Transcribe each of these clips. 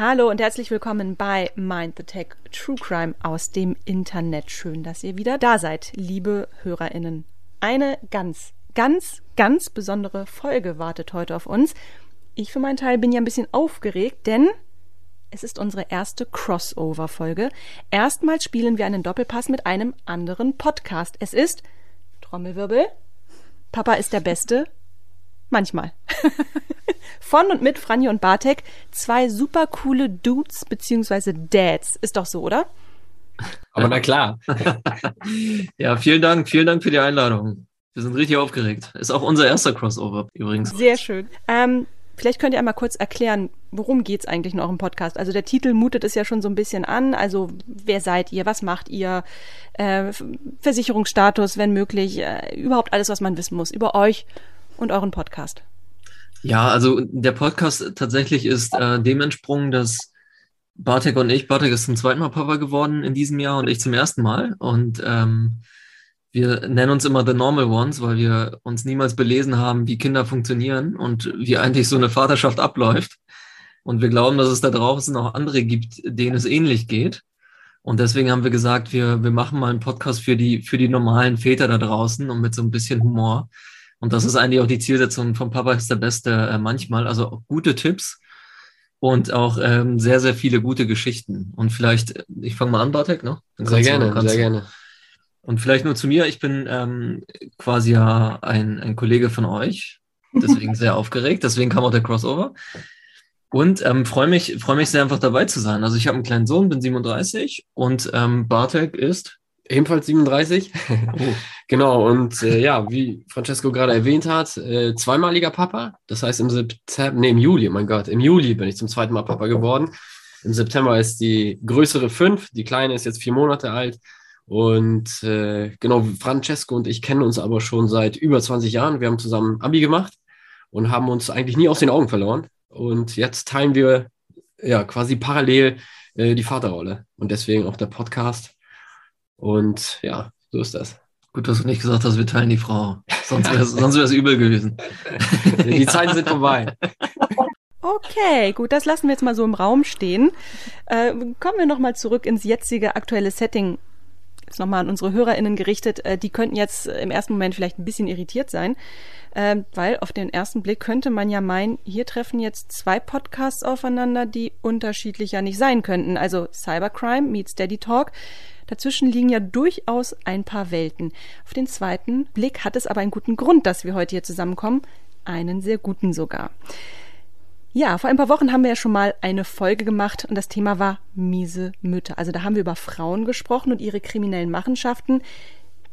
Hallo und herzlich willkommen bei Mind the Tech True Crime aus dem Internet. Schön, dass ihr wieder da seid, liebe HörerInnen. Eine ganz, ganz, ganz besondere Folge wartet heute auf uns. Ich für meinen Teil bin ja ein bisschen aufgeregt, denn es ist unsere erste Crossover-Folge. Erstmals spielen wir einen Doppelpass mit einem anderen Podcast. Es ist Trommelwirbel. Papa ist der Beste. Manchmal. Von und mit Franjo und Bartek. Zwei super coole Dudes beziehungsweise Dads. Ist doch so, oder? Aber na klar. ja, vielen Dank. Vielen Dank für die Einladung. Wir sind richtig aufgeregt. Ist auch unser erster Crossover übrigens. Sehr schön. Ähm, Vielleicht könnt ihr einmal kurz erklären, worum geht's eigentlich in eurem Podcast? Also der Titel mutet es ja schon so ein bisschen an. Also wer seid ihr? Was macht ihr? Äh, Versicherungsstatus, wenn möglich. Äh, überhaupt alles, was man wissen muss über euch und euren Podcast. Ja, also der Podcast tatsächlich ist äh, dem entsprungen, dass Bartek und ich, Bartek ist zum zweiten Mal Papa geworden in diesem Jahr und ich zum ersten Mal. Und ähm, wir nennen uns immer The Normal Ones, weil wir uns niemals belesen haben, wie Kinder funktionieren und wie eigentlich so eine Vaterschaft abläuft. Und wir glauben, dass es da draußen auch andere gibt, denen es ähnlich geht. Und deswegen haben wir gesagt, wir, wir machen mal einen Podcast für die, für die normalen Väter da draußen und mit so ein bisschen Humor. Und das ist eigentlich auch die Zielsetzung von Papa ist der Beste äh, manchmal. Also gute Tipps und auch ähm, sehr, sehr viele gute Geschichten. Und vielleicht, ich fange mal an, Bartek, ne? Sehr gerne, sehr gerne. Und vielleicht nur zu mir, ich bin ähm, quasi ja ein, ein Kollege von euch, deswegen sehr aufgeregt, deswegen kam auch der Crossover. Und ähm, freue mich, freue mich sehr einfach dabei zu sein. Also ich habe einen kleinen Sohn, bin 37 und ähm, Bartek ist ebenfalls 37. Oh. genau, und äh, ja, wie Francesco gerade erwähnt hat, äh, zweimaliger Papa. Das heißt im September, nee, im Juli, mein Gott, im Juli bin ich zum zweiten Mal Papa geworden. Im September ist die größere fünf, die kleine ist jetzt vier Monate alt. Und äh, genau, Francesco und ich kennen uns aber schon seit über 20 Jahren. Wir haben zusammen Abi gemacht und haben uns eigentlich nie aus den Augen verloren. Und jetzt teilen wir ja quasi parallel äh, die Vaterrolle und deswegen auch der Podcast. Und ja, so ist das. Gut, dass du nicht gesagt hast, wir teilen die Frau. Sonst wäre es übel gewesen. die Zeiten sind vorbei. Okay, gut, das lassen wir jetzt mal so im Raum stehen. Äh, kommen wir nochmal zurück ins jetzige aktuelle Setting jetzt nochmal an unsere HörerInnen gerichtet, äh, die könnten jetzt im ersten Moment vielleicht ein bisschen irritiert sein, äh, weil auf den ersten Blick könnte man ja meinen, hier treffen jetzt zwei Podcasts aufeinander, die unterschiedlicher nicht sein könnten. Also Cybercrime meets Daddy Talk. Dazwischen liegen ja durchaus ein paar Welten. Auf den zweiten Blick hat es aber einen guten Grund, dass wir heute hier zusammenkommen. Einen sehr guten sogar. Ja, vor ein paar Wochen haben wir ja schon mal eine Folge gemacht und das Thema war miese Mütter. Also da haben wir über Frauen gesprochen und ihre kriminellen Machenschaften,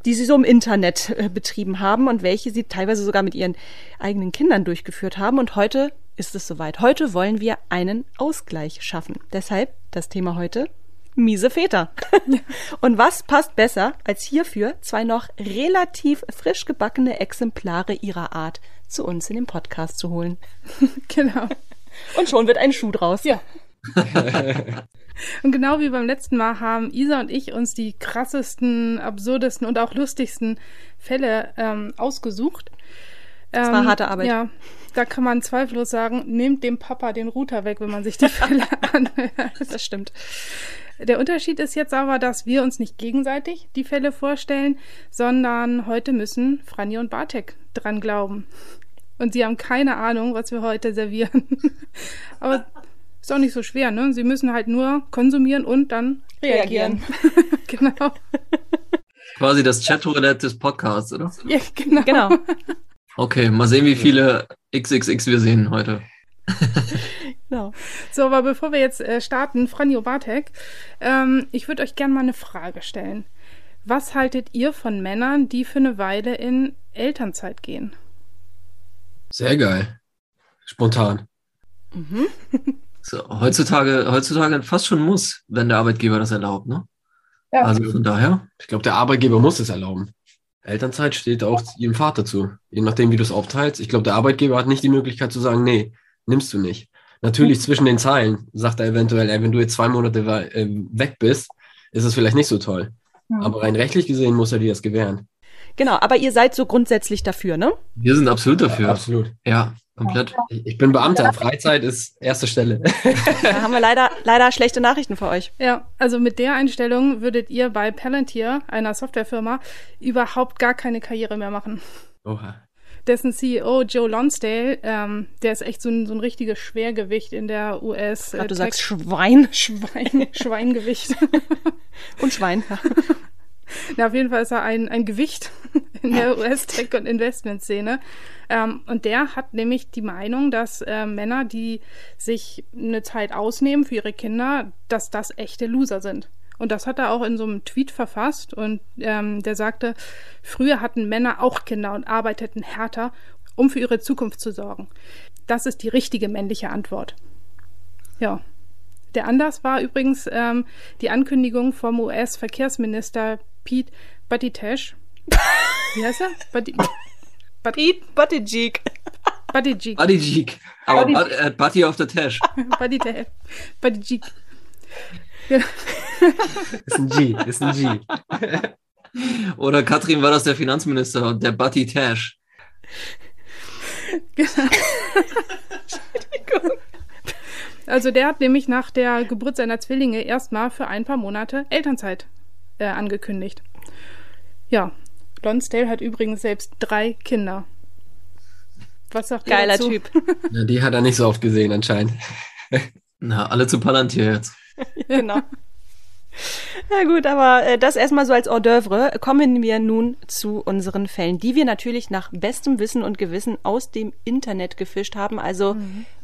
die sie so im Internet äh, betrieben haben und welche sie teilweise sogar mit ihren eigenen Kindern durchgeführt haben. Und heute ist es soweit. Heute wollen wir einen Ausgleich schaffen. Deshalb das Thema heute miese Väter. und was passt besser, als hierfür zwei noch relativ frisch gebackene Exemplare ihrer Art zu uns in den Podcast zu holen. genau. Und schon wird ein Schuh draus. Ja. und genau wie beim letzten Mal haben Isa und ich uns die krassesten, absurdesten und auch lustigsten Fälle ähm, ausgesucht. Das war ähm, harte Arbeit. Ja, da kann man zweifellos sagen, nehmt dem Papa den Router weg, wenn man sich die Fälle anhört. Das stimmt. Der Unterschied ist jetzt aber, dass wir uns nicht gegenseitig die Fälle vorstellen, sondern heute müssen Franny und Bartek dran glauben. Und sie haben keine Ahnung, was wir heute servieren. aber ist auch nicht so schwer, ne? Sie müssen halt nur konsumieren und dann reagieren. reagieren. genau. Quasi das Chatroulette des Podcasts, oder? Ja, genau. genau. Okay, mal sehen, wie viele XXX wir sehen heute. genau. So, aber bevor wir jetzt äh, starten, Franjo Bartek, ähm, ich würde euch gerne mal eine Frage stellen. Was haltet ihr von Männern, die für eine Weile in Elternzeit gehen? Sehr geil. Spontan. Mhm. so, heutzutage, heutzutage fast schon muss, wenn der Arbeitgeber das erlaubt, ne? Ja. Also von daher. Ich glaube, der Arbeitgeber muss es erlauben. Elternzeit steht auch jedem Vater zu, je nachdem, wie du es aufteilst. Ich glaube, der Arbeitgeber hat nicht die Möglichkeit zu sagen, nee, nimmst du nicht. Natürlich zwischen den Zeilen sagt er eventuell, ey, wenn du jetzt zwei Monate äh, weg bist, ist es vielleicht nicht so toll. Ja. Aber rein rechtlich gesehen muss er dir das gewähren. Genau, aber ihr seid so grundsätzlich dafür, ne? Wir sind absolut dafür. Ja, absolut. Ja, Komplett. Ich bin Beamter, Freizeit ist erste Stelle. Da haben wir leider, leider schlechte Nachrichten für euch. Ja, also mit der Einstellung würdet ihr bei Palantir, einer Softwarefirma, überhaupt gar keine Karriere mehr machen. Oha. Dessen CEO Joe Lonsdale, ähm, der ist echt so ein, so ein richtiges Schwergewicht in der US. Ich glaub, du Tech- sagst Schwein Schwein, Schweingewicht. und Schwein. Ja. Na, auf jeden Fall ist er ein, ein Gewicht in der US-Tech- und Investmentszene. Ähm, und der hat nämlich die Meinung, dass äh, Männer, die sich eine Zeit ausnehmen für ihre Kinder, dass das echte Loser sind. Und das hat er auch in so einem Tweet verfasst. Und ähm, der sagte, früher hatten Männer auch Kinder und arbeiteten härter, um für ihre Zukunft zu sorgen. Das ist die richtige männliche Antwort. Ja. Der Anlass war übrigens ähm, die Ankündigung vom US-Verkehrsminister Pete Buttigieg. Wie heißt er? Butti- Pete Buttigieg. Buttigieg. Buddy Jeek. Aber Bud- äh, Buddy auf der Tash. Buttigieg. Buttigieg. Ist ein G, ist ein G. Oder Katrin war das der Finanzminister und der Buddy Tash. Genau. Also der hat nämlich nach der Geburt seiner Zwillinge erstmal für ein paar Monate Elternzeit äh, angekündigt. Ja, Lonsdale hat übrigens selbst drei Kinder. Was sagt Geiler dazu? Typ. Ja, die hat er nicht so oft gesehen anscheinend. Na, alle zu Palantir jetzt. genau. Na gut, aber äh, das erstmal so als Hors d'oeuvre. Kommen wir nun zu unseren Fällen, die wir natürlich nach bestem Wissen und Gewissen aus dem Internet gefischt haben. Also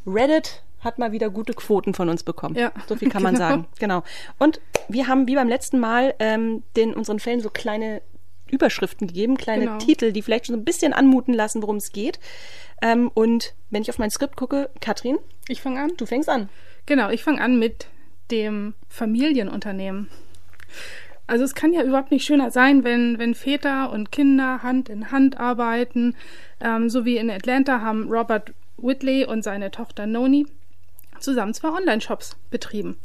Reddit hat mal wieder gute Quoten von uns bekommen. Ja, So viel kann man genau. sagen. Genau. Und wir haben wie beim letzten Mal ähm, den unseren Fällen so kleine Überschriften gegeben, kleine Genau. Titel, die vielleicht schon so ein bisschen anmuten lassen, worum es geht. Ähm, und wenn ich auf mein Skript gucke, Katrin, Ich fange an. du fängst an. Genau, ich fange an mit dem Familienunternehmen. Also es kann ja überhaupt nicht schöner sein, wenn, wenn Väter und Kinder Hand in Hand arbeiten. Ähm, so wie in Atlanta haben Robert Whitley und seine Tochter Noni zusammen zwei Online-Shops betrieben.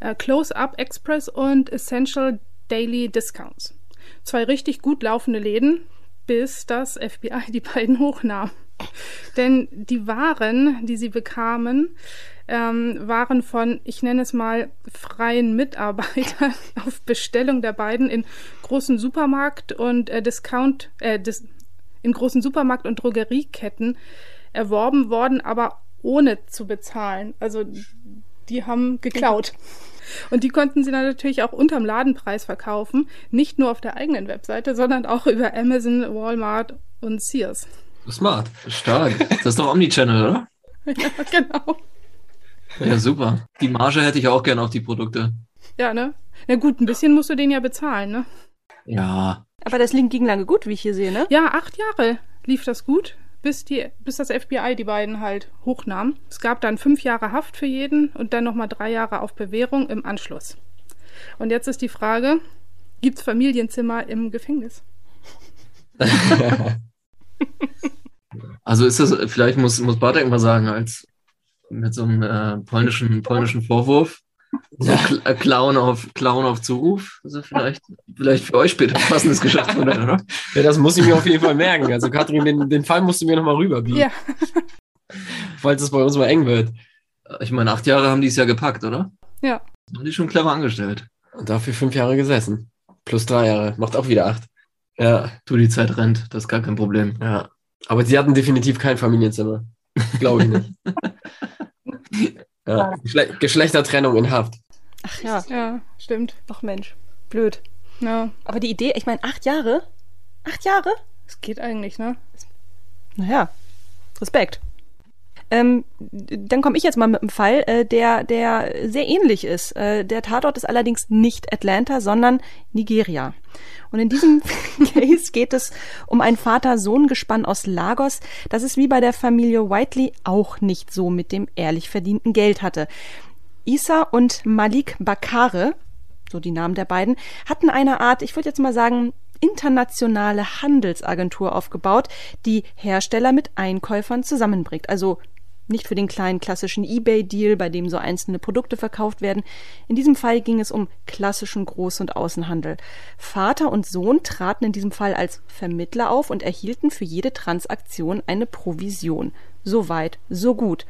Äh, Close Up Express und Essential Daily Discounts. Zwei richtig gut laufende Läden, bis das FBI die beiden hochnahm. Denn die Waren, die sie bekamen, ähm, waren von, ich nenne es mal, freien Mitarbeitern auf Bestellung der beiden in großen Supermarkt- und äh, Discount, äh, dis in großen Supermarkt- und Drogerieketten erworben worden, aber ohne zu bezahlen. Also die haben geklaut. Und die konnten sie dann natürlich auch unterm Ladenpreis verkaufen. Nicht nur auf der eigenen Webseite, sondern auch über Amazon, Walmart und Sears. Smart. Stark. Das ist doch Omnichannel, oder? Ja, genau. Ja, super. Die Marge hätte ich auch gerne auf die Produkte. Ja, ne? Na gut, ein bisschen musst du den ja bezahlen, ne? Ja. Aber das Link ging lange gut, wie ich hier sehe, ne? Ja, acht Jahre lief das gut, bis, die, bis das FBI die beiden halt hochnahm. Es gab dann fünf Jahre Haft für jeden und dann nochmal drei Jahre auf Bewährung im Anschluss. Und jetzt ist die Frage, gibt's Familienzimmer im Gefängnis? Also ist das, vielleicht muss, muss Bartek mal sagen, als mit so einem äh, polnischen, polnischen Vorwurf. So äh, Clown auf, Clown auf Zuruf. Also vielleicht, vielleicht für euch später ein passendes Geschäftsmodell, oder? Ja, das muss ich mir auf jeden Fall merken. Also Katrin, den, den Fall musst du mir nochmal rüberbieten, Ja, falls es bei uns mal eng wird. Ich meine, acht Jahre haben die es ja gepackt, oder? ja. Haben die schon clever angestellt. Und dafür fünf Jahre gesessen. Plus drei Jahre. Macht auch wieder acht. Ja, Du, die Zeit rennt, das ist gar kein Problem. ja. Aber sie hatten definitiv kein Familienzimmer. Glaube ich nicht. Ja. Geschle Geschlechtertrennung in Haft. Ach ja. Ja, stimmt. Ach Mensch. Blöd. Ja, Aber die Idee, ich meine, acht Jahre? Acht Jahre? es geht eigentlich, ne? Naja, Respekt. Ähm, dann komme ich jetzt mal mit einem Fall, äh, der, der sehr ähnlich ist. Äh, der Tatort ist allerdings nicht Atlanta, sondern Nigeria. Und in diesem Case geht es um ein Vater-Sohn-Gespann aus Lagos, das es wie bei der Familie Whiteley auch nicht so mit dem ehrlich verdienten Geld hatte. Isa und Malik Bakare, so die Namen der beiden, hatten eine Art, ich würde jetzt mal sagen, internationale Handelsagentur aufgebaut, die Hersteller mit Einkäufern zusammenbringt. Also nicht für den kleinen klassischen eBay-Deal, bei dem so einzelne Produkte verkauft werden. In diesem Fall ging es um klassischen Groß- und Außenhandel. Vater und Sohn traten in diesem Fall als Vermittler auf und erhielten für jede Transaktion eine Provision. So weit, so gut.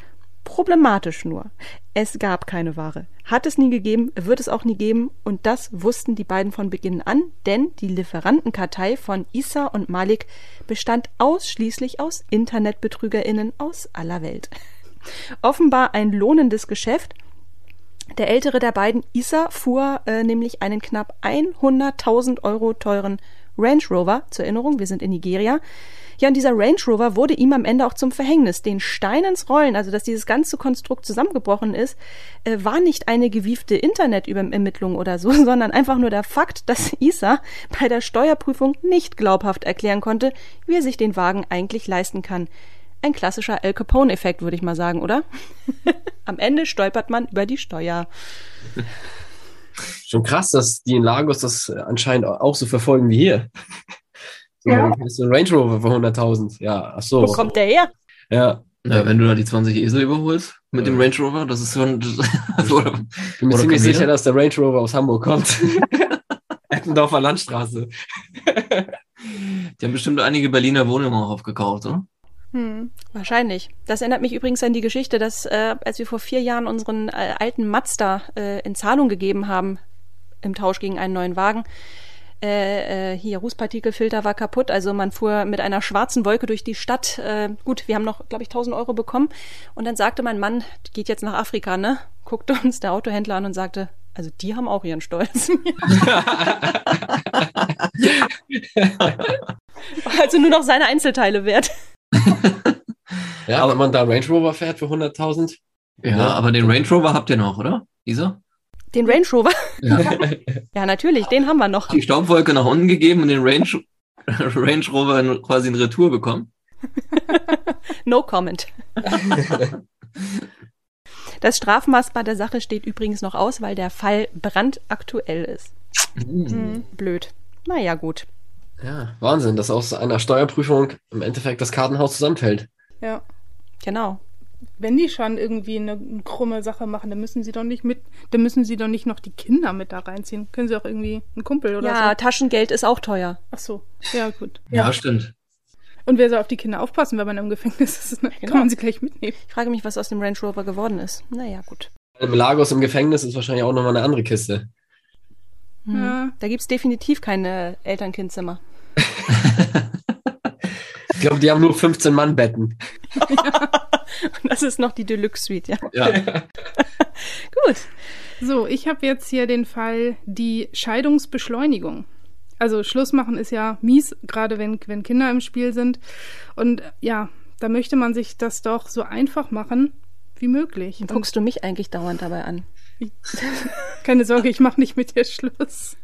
Problematisch nur. Es gab keine Ware. Hat es nie gegeben, wird es auch nie geben und das wussten die beiden von Beginn an, denn die Lieferantenkartei von Issa und Malik bestand ausschließlich aus Internetbetrügerinnen aus aller Welt. Offenbar ein lohnendes Geschäft. Der ältere der beiden, Issa, fuhr äh, nämlich einen knapp 100.000 Euro teuren Range Rover, zur Erinnerung, wir sind in Nigeria, ja, und dieser Range Rover wurde ihm am Ende auch zum Verhängnis. Den Stein ins Rollen, also dass dieses ganze Konstrukt zusammengebrochen ist, äh, war nicht eine gewiefte Internetübermittlung oder so, sondern einfach nur der Fakt, dass Isa bei der Steuerprüfung nicht glaubhaft erklären konnte, wie er sich den Wagen eigentlich leisten kann. Ein klassischer Al Capone-Effekt, würde ich mal sagen, oder? Am Ende stolpert man über die Steuer. Schon krass, dass die in Lagos das anscheinend auch so verfolgen wie hier. So, ja. Hast du einen Range Rover für 100.000? Ja, ach so. Wo kommt der her? Ja. Ja, wenn du da die 20 Esel überholst mit ja. dem Range Rover, das ist schon. Das, oder, ich bin mir ziemlich sicher, dass der Range Rover aus Hamburg kommt. Eppendorfer Landstraße. die haben bestimmt einige Berliner Wohnungen auch aufgekauft, oder? Hm, wahrscheinlich. Das erinnert mich übrigens an die Geschichte, dass äh, als wir vor vier Jahren unseren äh, alten Mazda äh, in Zahlung gegeben haben im Tausch gegen einen neuen Wagen, äh, äh, hier Rußpartikelfilter war kaputt, also man fuhr mit einer schwarzen Wolke durch die Stadt. Äh, gut, wir haben noch, glaube ich, 1000 Euro bekommen und dann sagte mein Mann, geht jetzt nach Afrika, ne? Guckte uns der Autohändler an und sagte, also die haben auch ihren Stolz. also nur noch seine Einzelteile wert. ja, aber wenn man da Range Rover fährt für 100.000. Ja, ja, aber den Range Rover habt ihr noch, oder? Isa? Den Range Rover? Ja. ja, natürlich, den haben wir noch. Die Staubwolke nach unten gegeben und den Range, Range Rover quasi in Retour bekommen. no comment. Das Strafmaß bei der Sache steht übrigens noch aus, weil der Fall brandaktuell ist. Mhm. Blöd. Naja, gut. Ja, Wahnsinn, dass aus einer Steuerprüfung im Endeffekt das Kartenhaus zusammenfällt. Ja. Genau wenn die schon irgendwie eine, eine, krumme Sache machen, dann müssen sie doch nicht mit, dann müssen sie doch nicht noch die Kinder mit da reinziehen. Können sie auch irgendwie einen Kumpel oder ja, so. Ja, Taschengeld ist auch teuer. Ach so, ja gut. Ja, ja stimmt. Und wer soll auf die Kinder aufpassen, wenn man im Gefängnis ist? Ne? Genau. Kann man sie gleich mitnehmen. Ich frage mich, was aus dem Range Rover geworden ist. Naja, gut. Im Lagos im Gefängnis ist wahrscheinlich auch nochmal eine andere Kiste. Hm. Ja. Da gibt es definitiv keine Elternkindzimmer. ich glaube, die haben nur 15 Mann Betten. ja. Und das ist noch die Deluxe Suite, ja. Ja. Gut. So, ich habe jetzt hier den Fall die Scheidungsbeschleunigung. Also Schluss machen ist ja mies, gerade wenn, wenn Kinder im Spiel sind. Und ja, da möchte man sich das doch so einfach machen wie möglich. Und guckst du mich eigentlich dauernd dabei an? Keine Sorge, ich mache nicht mit dir Schluss.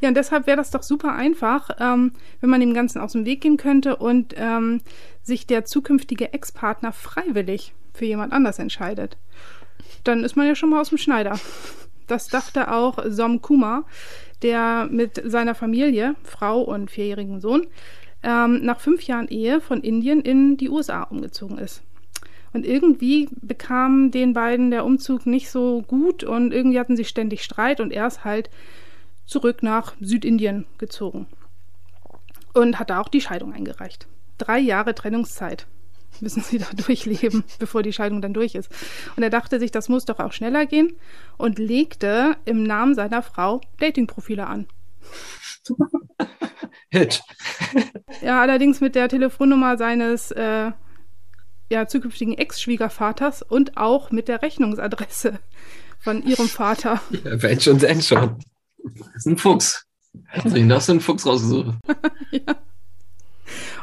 Ja, und deshalb wäre das doch super einfach, ähm, wenn man dem Ganzen aus dem Weg gehen könnte und ähm, sich der zukünftige Ex-Partner freiwillig für jemand anders entscheidet. Dann ist man ja schon mal aus dem Schneider. Das dachte auch Som Kumar, der mit seiner Familie, Frau und vierjährigen Sohn, ähm, nach fünf Jahren Ehe von Indien in die USA umgezogen ist. Und irgendwie bekam den beiden der Umzug nicht so gut und irgendwie hatten sie ständig Streit und er ist halt zurück nach Südindien gezogen und hat da auch die Scheidung eingereicht. Drei Jahre Trennungszeit müssen sie da durchleben, bevor die Scheidung dann durch ist. Und er dachte sich, das muss doch auch schneller gehen und legte im Namen seiner Frau Datingprofile an. Hit. Ja, allerdings mit der Telefonnummer seines äh, ja, zukünftigen Ex-Schwiegervaters und auch mit der Rechnungsadresse von ihrem Vater. Ja, wenn schon, denn schon. Das ist ein Fuchs. Hast du hast du einen Fuchs rausgesucht. ja.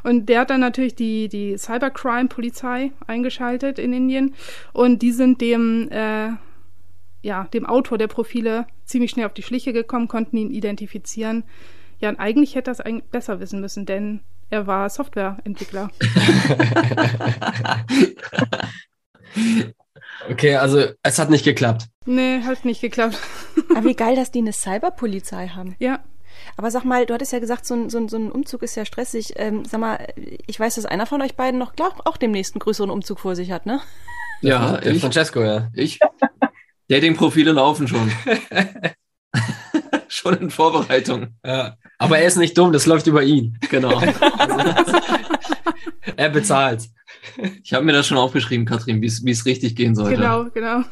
Und der hat dann natürlich die, die Cybercrime-Polizei eingeschaltet in Indien. Und die sind dem, äh, ja, dem Autor der Profile ziemlich schnell auf die Schliche gekommen, konnten ihn identifizieren. Ja, und eigentlich hätte er es eigentlich besser wissen müssen, denn er war Softwareentwickler. okay, also es hat nicht geklappt. Nee, hat nicht geklappt. Aber wie geil, dass die eine Cyberpolizei haben. Ja. Aber sag mal, du hattest ja gesagt, so ein, so ein, so ein Umzug ist ja stressig. Ähm, sag mal, ich weiß, dass einer von euch beiden noch, glaub, auch demnächst einen größeren Umzug vor sich hat, ne? Ja, ich. Francesco, ja. Ich. Dating-Profile laufen schon. schon in Vorbereitung. Ja. Aber er ist nicht dumm, das läuft über ihn. Genau. Er bezahlt. Ich habe mir das schon aufgeschrieben, Katrin, wie es richtig gehen sollte. Genau, genau.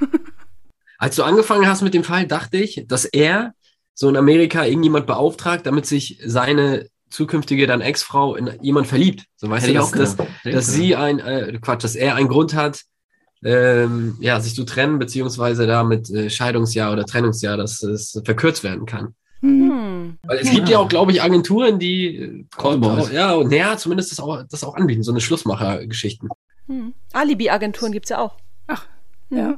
Als du angefangen hast mit dem Fall, dachte ich, dass er so in Amerika irgendjemand beauftragt, damit sich seine zukünftige dann Ex-Frau in jemand verliebt. So weißt Hätte du, ich dass, auch dass, dass sie ein, äh, Quatsch, dass er einen Grund hat, ähm, ja, sich zu trennen, beziehungsweise da mit äh, Scheidungsjahr oder Trennungsjahr, dass es verkürzt werden kann. Hm. Hm. Weil es gibt ja auch, glaube ich, Agenturen, die äh, Callboys. Ja, und naja, zumindest das auch, das auch anbieten, so eine Schlussmacher-Geschichten. Hm. Alibi-Agenturen gibt's ja auch. Ach, Hm. ja.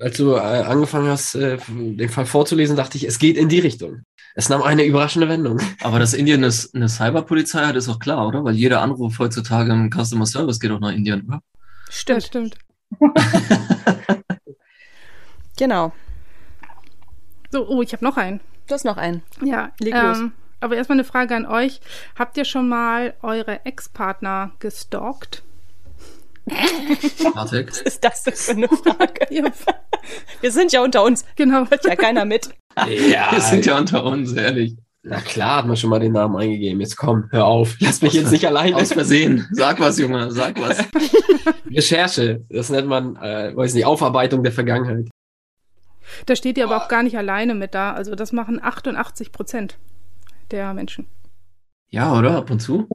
Als du äh, angefangen hast, äh, den Fall vorzulesen, dachte ich, es geht in die Richtung. Es nahm eine überraschende Wendung. Aber dass Indien eine, eine Cyberpolizei hat, ist auch klar, oder? Weil jeder Anruf heutzutage im Customer Service geht auch nach Indien, oder? Stimmt, stimmt. Genau. So, oh, ich habe noch einen. Du hast noch einen. Ja, Leg los. ähm, aber erstmal eine Frage an euch. Habt ihr schon mal eure Ex-Partner gestalkt? Bartek? Was ist das denn für eine Frage? Ja, Wir sind ja unter uns. genau. Hört ja keiner mit. Ja, Wir sind ja unter uns, ehrlich. na klar, hat man schon mal den Namen eingegeben. Jetzt komm, hör auf. Lass mich jetzt nicht allein. Aus Versehen. Sag was, Junge, sag was. Recherche. Das nennt man, äh, weiß nicht, Aufarbeitung der Vergangenheit. Da steht ihr aber auch gar nicht alleine mit da. Also das machen 88 Prozent der Menschen. Ja, oder? Ab und zu?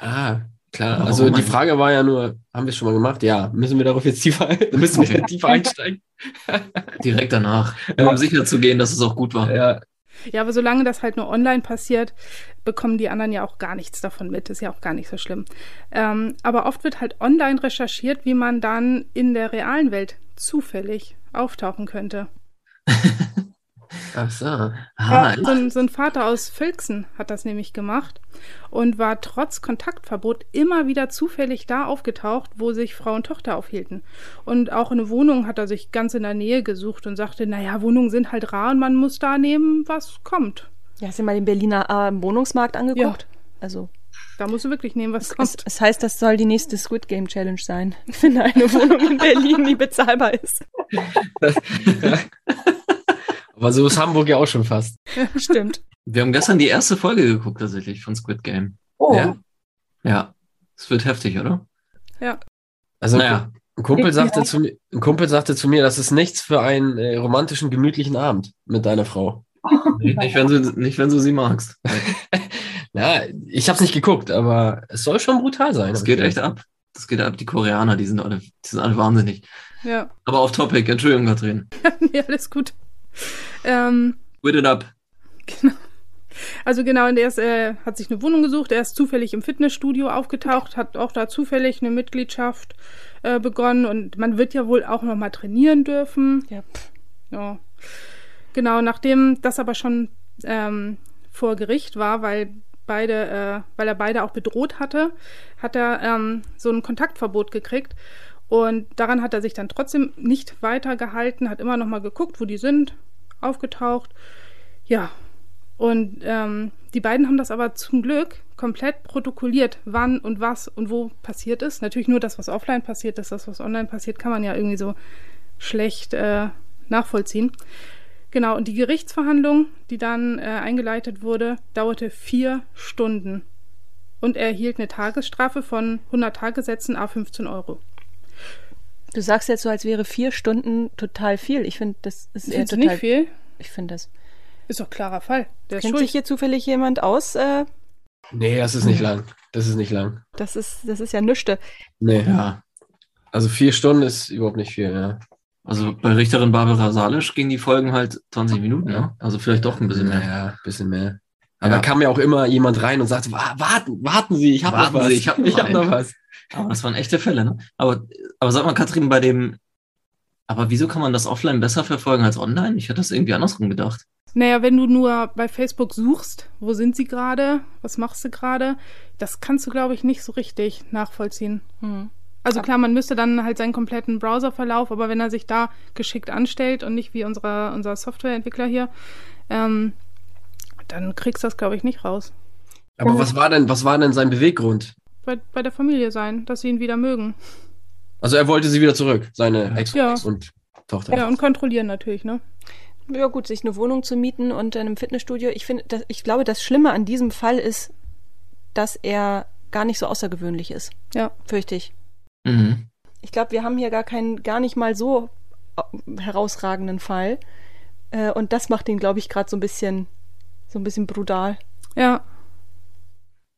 Ja, klar. Warum Also die? Frage war ja nur, haben wir es schon mal gemacht? Ja. Müssen wir darauf jetzt tiefer, müssen wir tiefer einsteigen? Direkt danach. Um sicher zu gehen, dass es auch gut war. Ja, Ja, aber solange das halt nur online passiert, bekommen die anderen ja auch gar nichts davon mit. Ist ja auch gar nicht so schlimm. Ähm, aber oft wird halt online recherchiert, wie man dann in der realen Welt zufällig auftauchen könnte. ach so. Ah, Ja, so, ein, so ein Vater aus Völksen hat das nämlich gemacht und war trotz Kontaktverbot immer wieder zufällig da aufgetaucht, wo sich Frau und Tochter aufhielten. Und auch eine Wohnung hat er sich ganz in der Nähe gesucht und sagte, naja, Wohnungen sind halt rar und man muss da nehmen, was kommt. Ja, hast du mal den Berliner äh, Wohnungsmarkt angeguckt? Also, Da musst du wirklich nehmen, was es, kommt. es heißt, das soll die nächste Squid Game Challenge sein. Finde eine Wohnung in Berlin, die bezahlbar ist. Aber so ist Hamburg ja auch schon fast. Stimmt. wir haben gestern die erste Folge geguckt, tatsächlich, von Squid Game. Oh. Ja. Ja. Es wird heftig, oder? Also Naja. ein Kumpel sagte zu mir, ein Kumpel sagte zu mir, das ist nichts für einen äh, romantischen, gemütlichen Abend mit deiner Frau. Nicht, wenn du, nicht, wenn du sie magst. Ja, ich habe es nicht geguckt, aber es soll schon brutal sein. Das geht echt ab. Das geht ab. Die Koreaner, die sind alle, die sind alle wahnsinnig. Ja, Aber auf Topic, Entschuldigung, Katrin. nee, alles gut. Ähm, Quit it up. Also genau, und er ist, äh, hat sich eine Wohnung gesucht, er ist zufällig im Fitnessstudio aufgetaucht, hat auch da zufällig eine Mitgliedschaft äh, begonnen und man wird ja wohl auch noch mal trainieren dürfen. Ja. Ja. Genau, nachdem das aber schon ähm, vor Gericht war, weil beide, äh, weil er beide auch bedroht hatte, hat er ähm, so ein Kontaktverbot gekriegt. Und daran hat er sich dann trotzdem nicht weiter gehalten, hat immer noch mal geguckt, wo die sind, aufgetaucht. Ja. Und ähm, die beiden haben das aber zum Glück komplett protokolliert, wann und was und wo passiert ist. Natürlich nur das, was offline passiert ist, das, was online passiert, kann man ja irgendwie so schlecht äh, nachvollziehen. Genau, und die Gerichtsverhandlung, die dann äh, eingeleitet wurde, dauerte vier Stunden. Und er erhielt eine Tagesstrafe von 100 Tagessätzen a 15 Euro. Du sagst jetzt so, als wäre vier Stunden total viel. Ich finde, das ist eher Findest du total. nicht viel? Ich finde das. Ist doch klarer Fall. Der Kennt sich hier zufällig jemand aus? Äh, Nee, das ist nicht lang. Das ist nicht lang. das ist, das ist ja nüchte. Nee. Ja. Also vier Stunden ist überhaupt nicht viel, ja. Also bei Richterin Barbara Salisch gingen die Folgen halt 20 Minuten, ne? Also vielleicht doch ein bisschen mehr. Naja, ein bisschen mehr. Aber Ja. da kam ja auch immer jemand rein und sagte, "Wa- warten, warten Sie, ich habe noch was. Sie, ich hab noch ich hab einen." noch was. Aber das waren echte Fälle, ne? Aber, aber sag mal, Katrin, bei dem, aber wieso kann man das offline besser verfolgen als online? Ich hätte das irgendwie andersrum gedacht. Naja, wenn du nur bei Facebook suchst, wo sind sie gerade, was machst du gerade, das kannst du, glaube ich, nicht so richtig nachvollziehen. Hm. Also klar, man müsste dann halt seinen kompletten Browserverlauf, aber wenn er sich da geschickt anstellt und nicht wie unsere, unser Softwareentwickler hier, ähm, dann kriegst du das, glaube ich, nicht raus. Aber was war denn, was war denn sein Beweggrund? Bei, bei der Familie sein, dass sie ihn wieder mögen. Also er wollte sie wieder zurück, seine Ja. Ex Ja. und Tochter. Ja, und kontrollieren natürlich, ne? Ja gut, sich eine Wohnung zu mieten und in einem Fitnessstudio. Ich finde, das- ich glaube, das Schlimme an diesem Fall ist, dass er gar nicht so außergewöhnlich ist. Ja. Fürchte ich. Mhm. Ich glaube, wir haben hier gar keinen, gar nicht mal so äh, herausragenden Fall. Äh, und das macht ihn, glaube ich, gerade so ein bisschen, so ein bisschen brutal. Ja.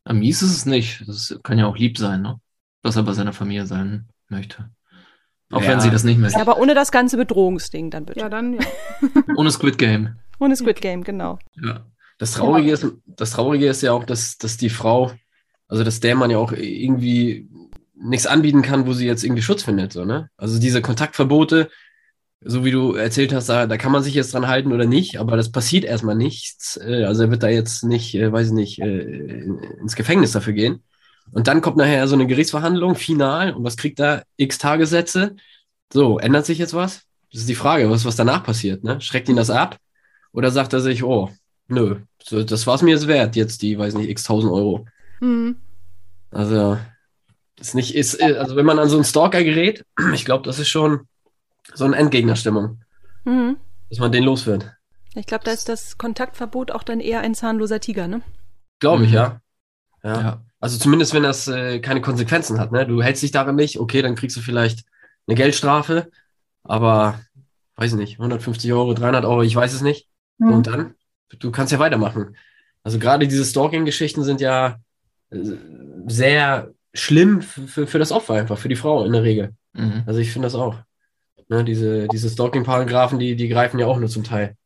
Ja, mies ist es nicht. Das kann ja auch lieb sein, ne? Dass er bei seiner Familie sein möchte. Auch Ja. wenn sie das nicht Ja, möchte. aber ohne das ganze Bedrohungsding dann bitte. Ja, dann, ja. Ohne Squid Game. Ohne Squid Game, genau. Ja. Das Traurige ist, das Traurige ist ja auch, dass, dass die Frau, also dass der Mann ja auch irgendwie nichts anbieten kann, wo sie jetzt irgendwie Schutz findet, so, ne? Also diese Kontaktverbote, so wie du erzählt hast, da, da kann man sich jetzt dran halten oder nicht, aber das passiert erstmal nichts. Äh, Also er wird da jetzt nicht, äh, weiß ich nicht, äh, ins Gefängnis dafür gehen. Und dann kommt nachher so eine Gerichtsverhandlung, final, und was kriegt er? X Tagessätze. So, ändert sich jetzt was? Das ist die Frage, was, was danach passiert, ne? Schreckt ihn das ab? Oder sagt er sich, oh, nö, so, das war's mir jetzt wert, jetzt die, weiß nicht, x tausend Euro. Hm. Also, ist nicht, ist, also wenn man an so einen Stalker gerät, ich glaube, das ist schon so eine Endgegnerstimmung, Mhm. dass man den los wird. Ich glaube, da ist das Kontaktverbot auch dann eher ein zahnloser Tiger, ne? Glaube ich, Mhm. ja. ja. Ja. Also zumindest, wenn das äh, keine Konsequenzen hat, ne? Du hältst dich daran nicht, okay, dann kriegst du vielleicht eine Geldstrafe, aber, weiß ich nicht, 150 Euro, 300 Euro, ich weiß es nicht. Und dann, du kannst ja weitermachen. Also gerade diese Stalking-Geschichten sind ja äh, sehr schlimm für, für, für das Opfer einfach, für die Frau in der Regel. Mhm. Also ich finde das auch. Ne, diese diese Stalking-Paragraphen, die, die greifen ja auch nur zum Teil.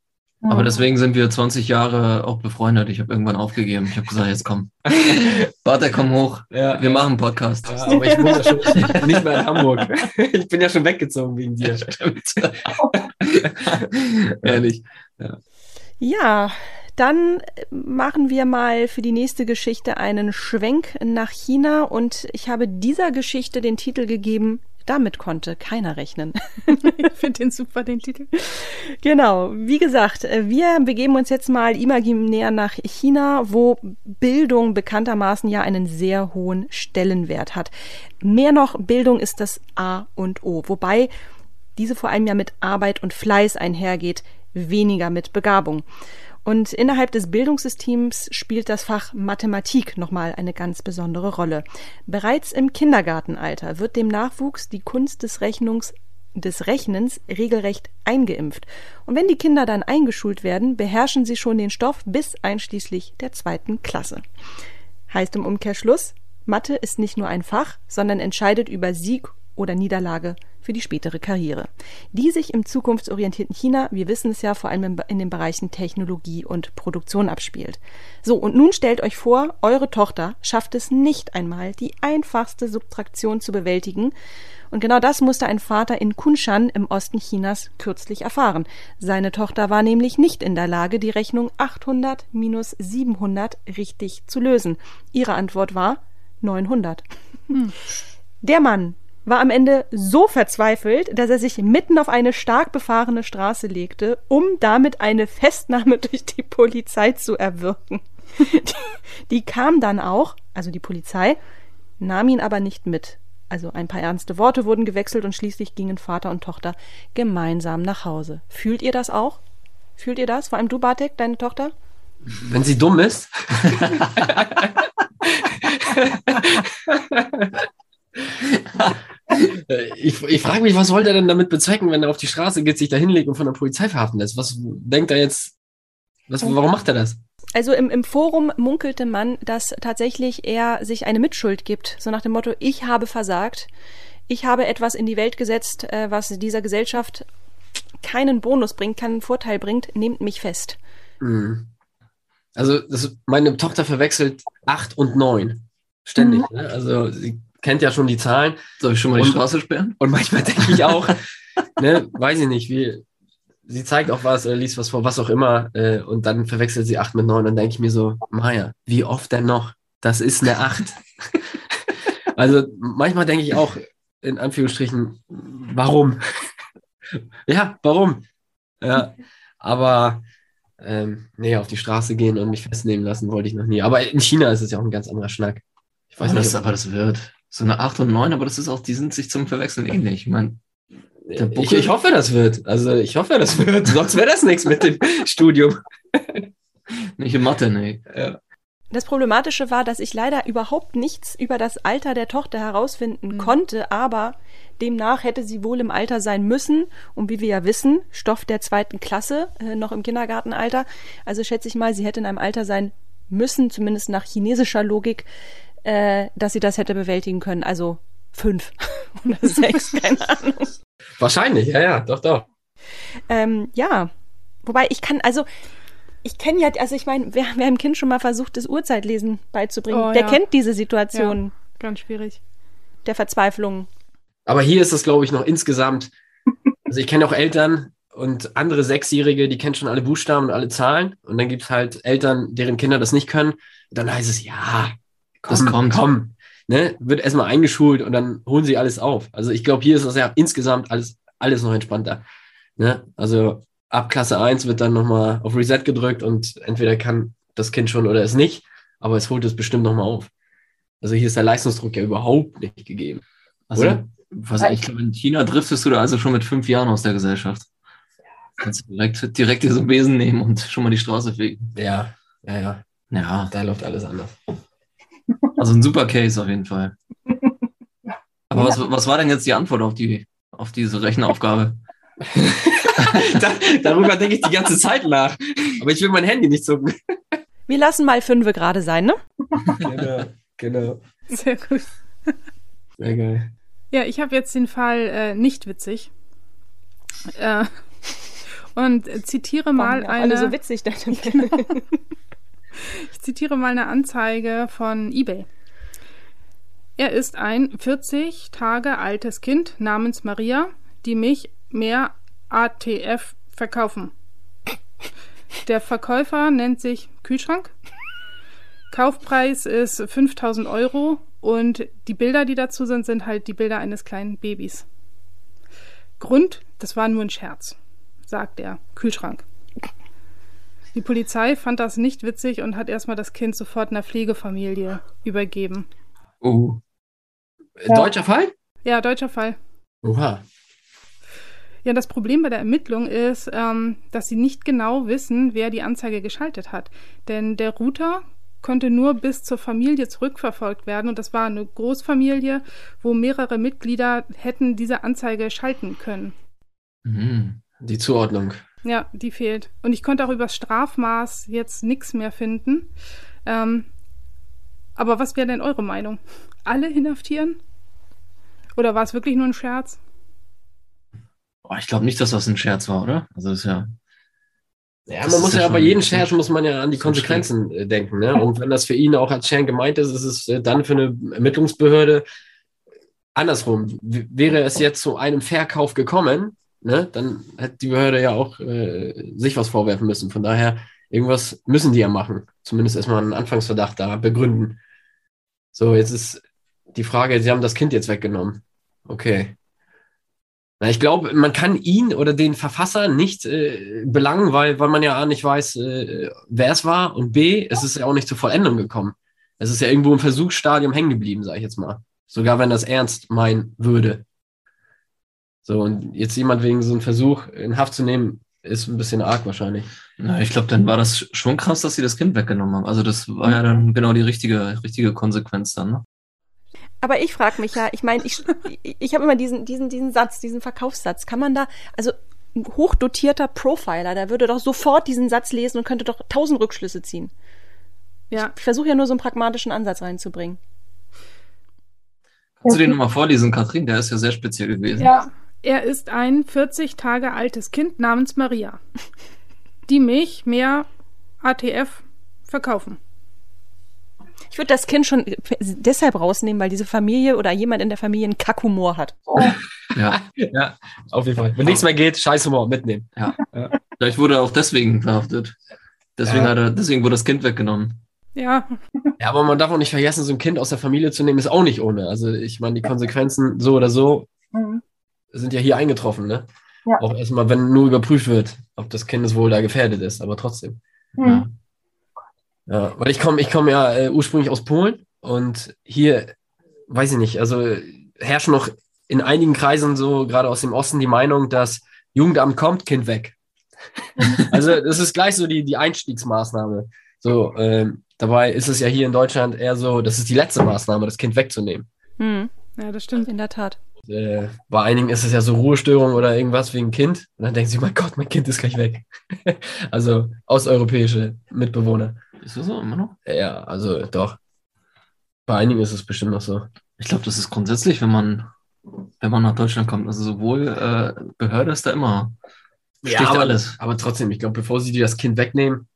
Aber deswegen sind wir 20 Jahre auch befreundet. Ich habe irgendwann aufgegeben. Ich habe gesagt, jetzt komm. Warte, komm hoch. Ja, Wir machen einen Podcast. ja, aber ich wohne ja schon nicht mehr in Hamburg. Ich bin ja schon weggezogen wegen dir. Stimmt. Ehrlich. Ja, dann machen wir mal für die nächste Geschichte einen Schwenk nach China und ich habe dieser Geschichte den Titel gegeben, damit konnte keiner rechnen. Ich finde den super, den Titel. Genau, wie gesagt, äh, wir begeben uns jetzt mal imaginär nach China, wo Bildung bekanntermaßen ja einen sehr hohen Stellenwert hat. Mehr noch, Bildung ist das A und O, wobei diese vor allem ja mit Arbeit und Fleiß einhergeht, weniger mit Begabung. Und innerhalb des Bildungssystems spielt das Fach Mathematik nochmal eine ganz besondere Rolle. Bereits im Kindergartenalter wird dem Nachwuchs die Kunst des Rechnungs des Rechnens regelrecht eingeimpft. Und wenn die Kinder dann eingeschult werden, beherrschen sie schon den Stoff bis einschließlich der zweiten Klasse. Heißt im Umkehrschluss, Mathe ist nicht nur ein Fach, sondern entscheidet über Sieg oder Niederlage für die spätere Karriere, die sich im zukunftsorientierten China, wir wissen es ja, vor allem in- den Bereichen Technologie und Produktion abspielt. So, und nun stellt euch vor, eure Tochter schafft es nicht einmal, die einfachste Subtraktion zu bewältigen, und genau das musste ein Vater in Kunshan im Osten Chinas kürzlich erfahren. Seine Tochter war nämlich nicht in der Lage, die Rechnung 800 minus 700 richtig zu lösen. Ihre Antwort war 900. Der Mann war am Ende so verzweifelt, dass er sich mitten auf eine stark befahrene Straße legte, um damit eine Festnahme durch die Polizei zu erwirken. Die, die kam dann auch, also die Polizei, nahm ihn aber nicht mit. Also ein paar ernste Worte wurden gewechselt und schließlich gingen Vater und Tochter gemeinsam nach Hause. Fühlt ihr das auch? Fühlt ihr das? Vor allem du, Bartek, deine Tochter? Wenn sie dumm ist. Äh, ich ich frage mich, was wollte er denn damit bezwecken, wenn er auf die Straße geht, sich da hinlegt und von der Polizei verhaften lässt? Was denkt er jetzt? Was, warum macht er das? Also im, im Forum munkelte man, dass tatsächlich er sich eine Mitschuld gibt. So nach dem Motto, ich habe versagt. Ich habe etwas in die Welt gesetzt, äh, was dieser Gesellschaft keinen Bonus bringt, keinen Vorteil bringt. Nehmt mich fest. Mhm. Also, das, meine Tochter verwechselt 8 und 9. Ständig. Mhm. Ne? Also, sie kennt ja schon die Zahlen. Soll ich schon mal die Und- Straße sperren? Und manchmal denke ich auch, ne, weiß ich nicht, wie, sie zeigt auch was, oder liest was vor, was auch immer, äh, und dann verwechselt sie 8 mit 9. Dann denke ich mir so, Maja, wie oft denn noch? Das ist eine 8. also, manchmal denke ich auch, in Anführungsstrichen, warum? ja, warum? Ja, aber ähm, nee, auf die Straße gehen und mich festnehmen lassen wollte ich noch nie. Aber in China ist es ja auch ein ganz anderer Schnack. Ich weiß aber, nicht, das, aber das wird. So eine 8 und 9, aber das ist auch, die sind sich zum Verwechseln ähnlich. Ich meine, der ich, ich hoffe, das wird. Also ich hoffe, das wird. Sonst wäre das nichts mit dem Studium. nicht in Mathe, nee. Ja. Das Problematische war, dass ich leider überhaupt nichts über das Alter der Tochter herausfinden Mhm. konnte, aber demnach hätte sie wohl im Alter sein müssen. Und wie wir ja wissen, Stoff der zweiten Klasse, äh, noch im Kindergartenalter. Also schätze ich mal, sie hätte in einem Alter sein müssen, zumindest nach chinesischer Logik, äh, dass sie das hätte bewältigen können. Also fünf oder sechs, keine Ahnung. Wahrscheinlich, ja, ja, doch, doch. Ähm, ja, wobei ich kann, also ich kenne ja, also ich meine, wer, wer einem Kind schon mal versucht, das Uhrzeitlesen beizubringen, Oh, der ja. kennt diese Situation Ganz schwierig. der Verzweiflung. Aber hier ist es, glaube ich, noch insgesamt. Also ich kenne auch Eltern und andere Sechsjährige, die kennen schon alle Buchstaben und alle Zahlen. Und dann gibt es halt Eltern, deren Kinder das nicht können. Dann heißt es, ja, komm, Das kommt. komm. Ne? Wird erstmal eingeschult und dann holen sie alles auf. Also ich glaube, hier ist das ja insgesamt alles, alles noch entspannter. Ne? Also ab Klasse 1 wird dann nochmal auf Reset gedrückt und entweder kann das Kind schon oder es nicht, aber es holt es bestimmt nochmal auf. Also hier ist der Leistungsdruck ja überhaupt nicht gegeben. Also, Oder? Was, ich glaube, in China driftest du da also schon mit fünf Jahren aus der Gesellschaft. Kannst du direkt, direkt dir so einen Besen nehmen und schon mal die Straße fegen. Ja, ja, ja. Ja, Da läuft alles anders. Also ein super Case auf jeden Fall. Aber was, was war denn jetzt die Antwort auf die, auf diese Rechenaufgabe? da, darüber denke ich die ganze Zeit nach. Aber ich will mein Handy nicht zucken. Wir lassen mal fünfe gerade sein, ne? genau, genau. Sehr gut. Sehr geil. Ja, ich habe jetzt den Fall äh, nicht witzig. Äh, und zitiere mal Warum eine. Alle so witzig, deine Ich zitiere mal eine Anzeige von eBay. Er ist ein 40 Tage altes Kind namens Maria, die mich mehr ATF verkaufen. Der Verkäufer nennt sich Kühlschrank. Kaufpreis ist 5000 Euro und die Bilder, die dazu sind, sind halt die Bilder eines kleinen Babys. Grund, das war nur ein Scherz, sagt er. Kühlschrank. Die Polizei fand das nicht witzig und hat erstmal das Kind sofort einer Pflegefamilie übergeben. Oh. Äh, Deutscher Fall? Ja, deutscher Fall. Oha. Ja, das Problem bei der Ermittlung ist, ähm, dass sie nicht genau wissen, wer die Anzeige geschaltet hat. Denn der Router konnte nur bis zur Familie zurückverfolgt werden und das war eine Großfamilie, wo mehrere Mitglieder hätten diese Anzeige schalten können. Mhm. Die Zuordnung. Ja, die fehlt. Und ich konnte auch über das Strafmaß jetzt nichts mehr finden. Ähm, aber was wäre denn eure Meinung? Alle inhaftieren? Oder war es wirklich nur ein Scherz? Boah, ich glaube nicht, dass das ein Scherz war, oder? Also das ist ja. Ja, man muss ja ja bei jedem Scherz muss man ja an die Konsequenzen äh, denken. Ne? Und wenn das für ihn auch als Scherz gemeint ist, ist es äh, dann für eine Ermittlungsbehörde andersrum. W wäre es jetzt zu einem Verkauf gekommen, ne, dann hätte die Behörde ja auch äh, sich was vorwerfen müssen. Von daher, irgendwas müssen die ja machen. Zumindest erstmal einen Anfangsverdacht da begründen. So, jetzt ist die Frage, sie haben das Kind jetzt weggenommen. Okay. Na, ich glaube, man kann ihn oder den Verfasser nicht äh, belangen, weil, weil man ja A nicht weiß, äh, wer es war und B, es ist ja auch nicht zur Vollendung gekommen. Es ist ja irgendwo im Versuchsstadium hängen geblieben, sage ich jetzt mal. Sogar wenn das ernst meinen würde. So, und jetzt jemand wegen so einem Versuch in Haft zu nehmen, ist ein bisschen arg wahrscheinlich. Na, ich glaube, dann war das schon krass, dass sie das Kind weggenommen haben. Also das war ja dann genau die richtige, richtige Konsequenz dann. Ne? Aber ich frage mich ja, ich meine, ich, ich habe immer diesen, diesen, diesen Satz, diesen Verkaufssatz. Kann man da, also ein hochdotierter Profiler, der würde doch sofort diesen Satz lesen und könnte doch tausend Rückschlüsse ziehen. Ja, Ich versuche ja nur so einen pragmatischen Ansatz reinzubringen. Kannst du den nochmal vorlesen, Katrin? Der ist ja sehr speziell gewesen. Ja. Er ist ein 40 Tage altes Kind namens Maria, die mich mehr ATF verkaufen. Ich würde das Kind schon deshalb rausnehmen, weil diese Familie oder jemand in der Familie einen Kackhumor hat. Ja. Ja, auf jeden Fall. Wenn nichts mehr geht, scheiß Humor, mitnehmen. Vielleicht wurde er auch deswegen verhaftet. Deswegen, Ja. hat er, deswegen wurde das Kind weggenommen. Ja, Ja, aber man darf auch nicht vergessen, so ein Kind aus der Familie zu nehmen, ist auch nicht ohne. Also ich meine, die Konsequenzen so oder so Mhm. Sind ja hier eingetroffen, ne? Ja. Auch erstmal, wenn nur überprüft wird, ob das Kindeswohl da gefährdet ist, aber trotzdem. Mhm. Ja, weil ich komme ich komm ja äh, ursprünglich aus Polen und hier, weiß ich nicht, also herrscht noch in einigen Kreisen so, gerade aus dem Osten, die Meinung, dass Jugendamt kommt, Kind weg. also das ist gleich so die, die Einstiegsmaßnahme. So, ähm, Dabei ist es ja hier in Deutschland eher so, das ist die letzte Maßnahme, das Kind wegzunehmen. Hm, Ja, das stimmt. in der Tat. Äh, bei einigen ist es ja so Ruhestörung oder irgendwas wegen Kind. Und dann denken sie, mein Gott, mein Kind ist gleich weg. also osteuropäische Mitbewohner. Ist das so immer noch? Ja, also doch. Bei einigen ist es bestimmt noch so. Ich glaube, das ist grundsätzlich, wenn man, wenn man nach Deutschland kommt. Also sowohl äh, Behörde ist da immer. Sticht aber, alles. aber trotzdem, ich glaube, bevor sie dir das Kind wegnehmen,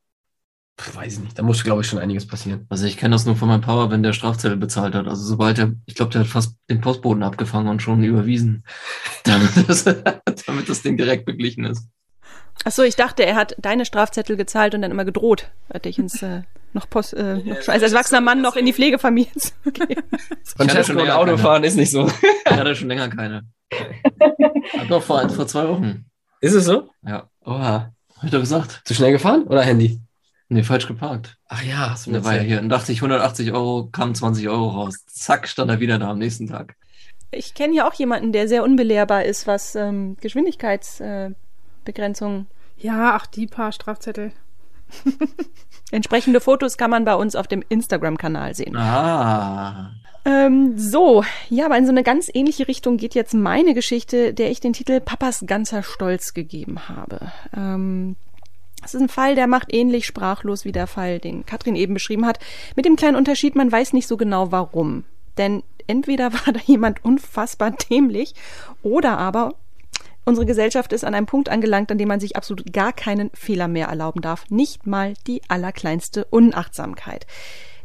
weiß ich nicht, da muss, glaube ich, schon einiges passieren. Also ich kenne das nur von meinem Papa, wenn der Strafzettel bezahlt hat. Also sobald er, ich glaube, der hat fast den Postboten abgefangen und schon überwiesen, damit das, damit das Ding direkt beglichen ist. Ach so, ich dachte, er hat deine Strafzettel gezahlt und dann immer gedroht, hat dich ins äh, noch Post, äh, noch, als erwachsener Mann noch in die Pflegefamilie zu gehen. Francesco schon und Autofahren ist nicht so. Ich hatte schon länger keine. Doch, vor, vor zwei Wochen. Ist es so? Ja, Oha. hab ich doch gesagt. Zu schnell gefahren oder Handy? Nee, falsch geparkt. Ach ja, hast du Und der war ja hier. Dann dachte ich 180 Euro, kamen 20 Euro raus. Zack, stand er wieder da am nächsten Tag. Ich kenne ja auch jemanden, der sehr unbelehrbar ist, was ähm, Geschwindigkeitsbegrenzung. Äh. Ja, ach, die paar Strafzettel. Entsprechende Fotos kann man bei uns auf dem Instagram-Kanal sehen. Ah. Ähm, so, ja, aber in so eine ganz ähnliche Richtung geht jetzt meine Geschichte, der ich den Titel Papas ganzer Stolz gegeben habe. Ähm, das ist ein Fall, der macht ähnlich sprachlos wie der Fall, den Katrin eben beschrieben hat. Mit dem kleinen Unterschied, man weiß nicht so genau warum. Denn entweder war da jemand unfassbar dämlich oder aber unsere Gesellschaft ist an einem Punkt angelangt, an dem man sich absolut gar keinen Fehler mehr erlauben darf. Nicht mal die allerkleinste Unachtsamkeit.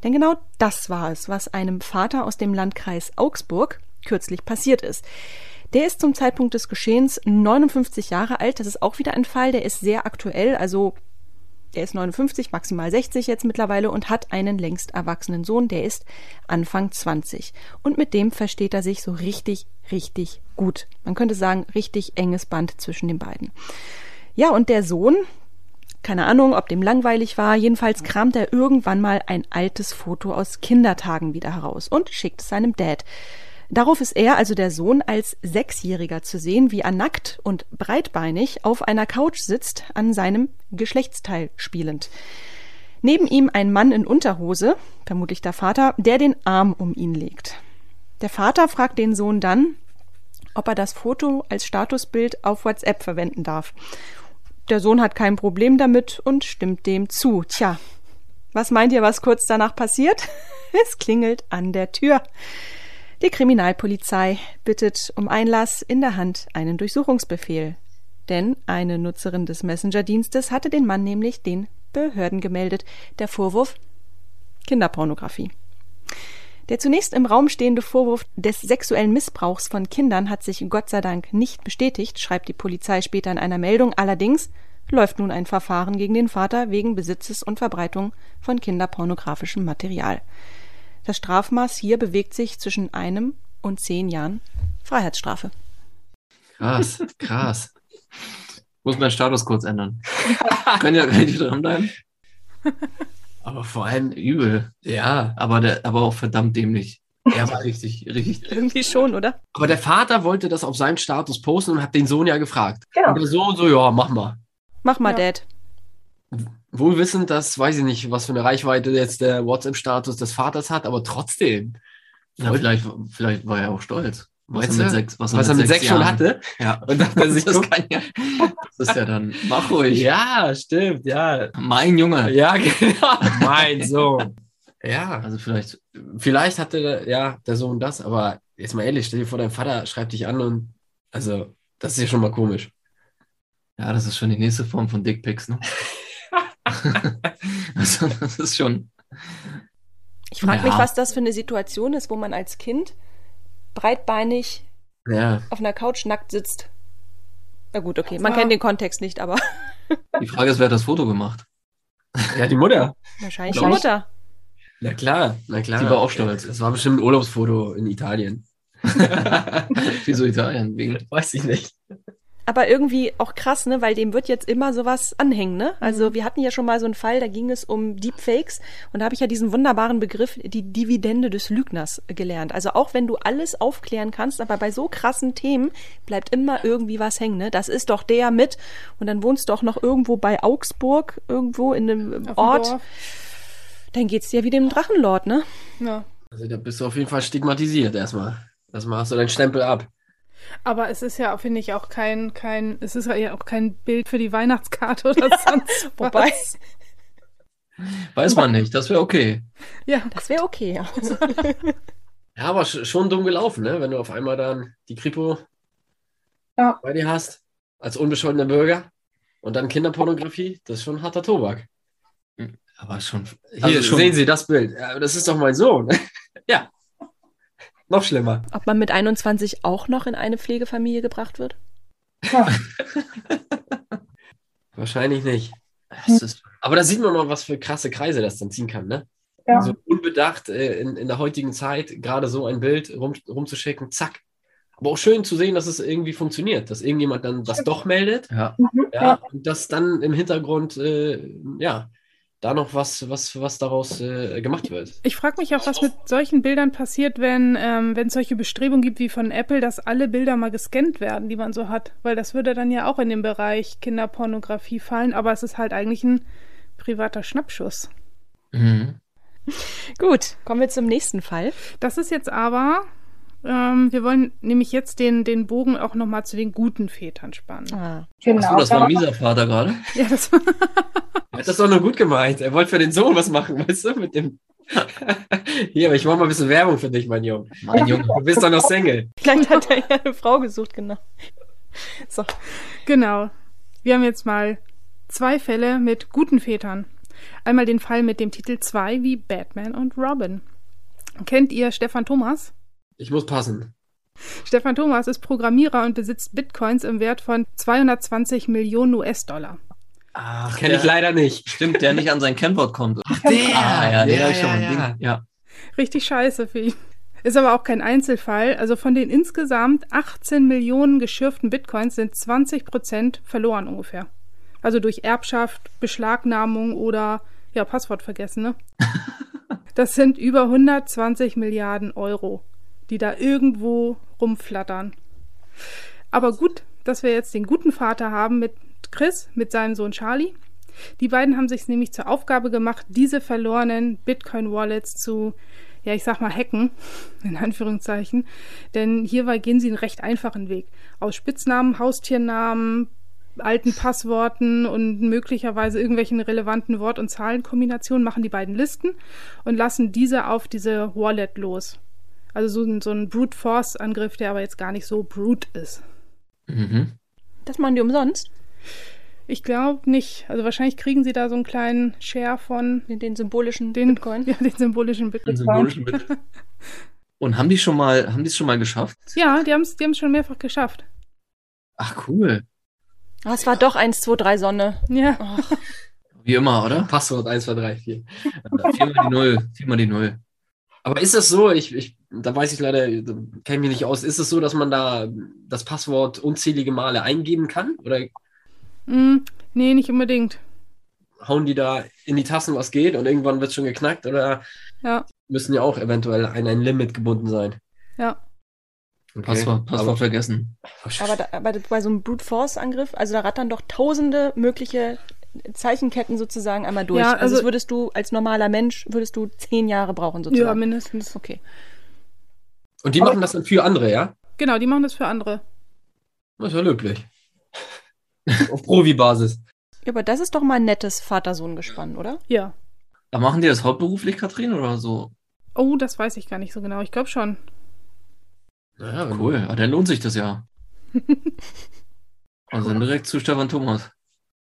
Denn genau das war es, was einem Vater aus dem Landkreis Augsburg kürzlich passiert ist. Der ist zum Zeitpunkt des Geschehens 59 Jahre alt. Das ist auch wieder ein Fall, der ist sehr aktuell. Also er ist 59, maximal 60 jetzt mittlerweile und hat einen längst erwachsenen Sohn, der ist Anfang 20. Und mit dem versteht er sich so richtig, richtig gut. Man könnte sagen, richtig enges Band zwischen den beiden. Ja, und der Sohn, keine Ahnung, ob dem langweilig war, jedenfalls kramt er irgendwann mal ein altes Foto aus Kindertagen wieder heraus und schickt es seinem Dad. Darauf ist er, also der Sohn, als Sechsjähriger zu sehen, wie er nackt und breitbeinig auf einer Couch sitzt, an seinem Geschlechtsteil spielend. Neben ihm ein Mann in Unterhose, vermutlich der Vater, der den Arm um ihn legt. Der Vater fragt den Sohn dann, ob er das Foto als Statusbild auf WhatsApp verwenden darf. Der Sohn hat kein Problem damit und stimmt dem zu. Tja, was meint ihr, was kurz danach passiert? Es klingelt an der Tür. Die Kriminalpolizei bittet um Einlass in der Hand einen Durchsuchungsbefehl. Denn eine Nutzerin des Messenger-Dienstes hatte den Mann nämlich den Behörden gemeldet. Der Vorwurf Kinderpornografie. Der zunächst im Raum stehende Vorwurf des sexuellen Missbrauchs von Kindern hat sich Gott sei Dank nicht bestätigt, schreibt die Polizei später in einer Meldung. Allerdings läuft nun ein Verfahren gegen den Vater wegen Besitzes und Verbreitung von kinderpornografischem Material. Das Strafmaß hier bewegt sich zwischen einem und zehn Jahren Freiheitsstrafe. Krass, krass. Muss meinen Status kurz ändern. Können ja gleich dranbleiben. Aber vor allem, Übel. ja, Aber, der, aber auch verdammt dämlich. Er war richtig, richtig. Irgendwie schon, oder? aber der Vater wollte das auf seinen Status posten und hat den Sohn ja gefragt. Genau. Und der Sohn so, ja, mach mal. Mach mal, Ja. Dad. Wohl wissend, dass, weiß ich nicht, was für eine Reichweite jetzt der WhatsApp-Status des Vaters hat, aber trotzdem. Ja, vielleicht, vielleicht war er auch stolz. Was Meinst er mit du? sechs, was Was er mit sechs schon hatte. Ja. Und dachte er sich, Das, kann ja, das ist ja dann, mach ruhig. ja, stimmt, ja. Mein Junge. Ja, genau. mein Sohn. Ja, Also vielleicht, vielleicht hatte der, ja, der Sohn das, aber jetzt mal ehrlich, stell dir vor, dein Vater schreibt dich an und, also, das ist ja schon mal komisch. ja, das ist schon die nächste Form von Dickpics, ne? also, das ist schon, Ich frage Ja. mich, was das für eine Situation ist, wo man als Kind breitbeinig Ja, auf einer Couch nackt sitzt. Na gut, okay, man kennt den Kontext nicht, aber die Frage ist, wer hat das Foto gemacht? ja, die Mutter. wahrscheinlich die. Mutter. Na klar, na klar. Die war auch stolz. Das war bestimmt ein Urlaubsfoto in Italien. Wieso Italien? Wegen, Weiß ich nicht. Aber irgendwie auch krass, ne, weil dem wird jetzt immer sowas anhängen, ne? Also wir hatten ja schon mal so einen Fall, da ging es um Deepfakes und da habe ich ja diesen wunderbaren Begriff, die Dividende des Lügners gelernt. Also auch wenn du alles aufklären kannst, aber bei so krassen Themen bleibt immer irgendwie was hängen, ne? Das ist doch der mit und dann wohnst du auch noch irgendwo bei Augsburg, irgendwo in einem Auf dem Ort. Dorf. Dann geht's dir wie dem Drachenlord, ne? Ja. Also da bist du auf jeden Fall stigmatisiert erstmal. Erstmal hast du deinen Stempel ab. Aber es ist ja, finde ich, auch kein, kein, es ist ja auch kein Bild für die Weihnachtskarte oder sonst Wobei, was. Weiß man nicht, das wäre okay. Ja, das wäre okay, ja. Ja, aber sch- schon dumm gelaufen, ne? Wenn du auf einmal dann die Kripo Ja. bei dir hast, als unbescholtener Bürger und dann Kinderpornografie, das ist schon harter Tobak. Aber schon. Hier, Also schon, sehen Sie das Bild. Ja, das ist doch mein Sohn. ja. Noch schlimmer. Ob man mit 21 auch noch in eine Pflegefamilie gebracht wird? Wahrscheinlich nicht. Das ist, Aber da sieht man mal, was für krasse Kreise das dann ziehen kann, ne? Ja. So unbedacht äh, in, in der heutigen Zeit gerade so ein Bild rum, rumzuschicken, zack. Aber auch schön zu sehen, dass es irgendwie funktioniert, dass irgendjemand dann das doch meldet, ja. Mhm. ja, Ja. und dass dann im Hintergrund, äh, ja, da noch was, was, was daraus äh, gemacht wird. Ich frage mich auch, was mit solchen Bildern passiert, wenn ähm, wenn es solche Bestrebungen gibt wie von Apple, dass alle Bilder mal gescannt werden, die man so hat. Weil das würde dann ja auch in den Bereich Kinderpornografie fallen, aber es ist halt eigentlich ein privater Schnappschuss. Mhm. Gut, kommen wir zum nächsten Fall. Das ist jetzt aber, ähm, wir wollen nämlich jetzt den, den Bogen auch nochmal zu den guten Vätern spannen. Ah. Genau. Achso, das war ein mieser Vater gerade. Ja, das Er hat das doch nur gut gemeint. Er wollte für den Sohn was machen, weißt du, mit dem. Hier, aber ich mache mal ein bisschen Werbung für dich, mein Junge. Mein Junge. Du bist doch noch Single. Vielleicht hat er ja eine Frau gesucht, genau. So, Genau. Wir haben jetzt mal zwei Fälle mit guten Vätern. Einmal den Fall mit dem Titel 2 wie Batman und Robin. Kennt ihr Stefan Thomas? Ich muss passen. Stefan Thomas ist Programmierer und besitzt Bitcoins im Wert von 220 Millionen US-Dollar. Ach, Kenne ich der- leider nicht. Stimmt, der nicht an sein Kennwort kommt. Ach, der! Ah, ja, der Ja, ist schon ja, ein ja. Ja. Richtig scheiße für ihn. Ist aber auch kein Einzelfall. Also von den insgesamt 18 Millionen geschürften Bitcoins sind 20 Prozent verloren ungefähr. Also durch Erbschaft, Beschlagnahmung oder ja, Passwort vergessen, ne? Das sind über 120 Milliarden Euro, die da irgendwo rumflattern. Aber gut, dass wir jetzt den guten Vater haben mit Chris, mit seinem Sohn Charlie. Die beiden haben sich nämlich zur Aufgabe gemacht, diese verlorenen Bitcoin-Wallets zu, ja, ich sag mal, hacken, in Anführungszeichen. Denn hierbei gehen sie einen recht einfachen Weg. Aus Spitznamen, Haustiernamen, alten Passworten und möglicherweise irgendwelchen relevanten Wort- und Zahlenkombinationen machen die beiden Listen und lassen diese auf diese Wallet los. Also so ein, so ein Brute Force Angriff, der aber jetzt gar nicht so brute ist. Mhm. das machen die umsonst, Ich glaube nicht. Also wahrscheinlich kriegen sie da so einen kleinen Share von den, den symbolischen den, Bitcoin. Ja, den symbolischen Bitcoin. symbolischen Bild. Und haben die schon mal, haben die es schon mal geschafft? Ja, die haben es die haben's schon mehrfach geschafft. Ach, cool. Ah, es war doch 1, 2, 3 Sonne. Ja. Ach, Wie immer, oder? Passwort 1, 2, 3, 4. Viermal die Null. Viermal die Null. Aber ist das so, ich, ich, da weiß ich leider, da kenne ich mich nicht aus, ist es so, dass man da das Passwort unzählige Male eingeben kann? Oder Mm, nee, nicht unbedingt. hauen die da in die Tassen, was geht und irgendwann wird es schon geknackt? Oder Ja, müssen ja auch eventuell an ein Limit gebunden sein? ja. Okay. Passwort, Passwort vergessen. aber, da, aber bei so einem Brute Force Angriff, also da rattern doch tausende mögliche Zeichenketten sozusagen einmal durch. Ja, also, also- das würdest du als normaler Mensch, würdest du zehn Jahre brauchen sozusagen. Ja, mindestens. Okay. Und die machen das dann für andere, ja? Genau, die machen das für andere. Das ist ja löblich. Auf Profi-Basis. Ja, aber das ist doch mal ein nettes Vater-Sohn-Gespann, oder? Ja. Aber machen die das hauptberuflich, Katrin, oder so? Oh, das weiß ich gar nicht so genau. Ich glaube schon. Naja, Cool, ah, dann lohnt sich das ja. Also dann direkt zu Stefan Thomas.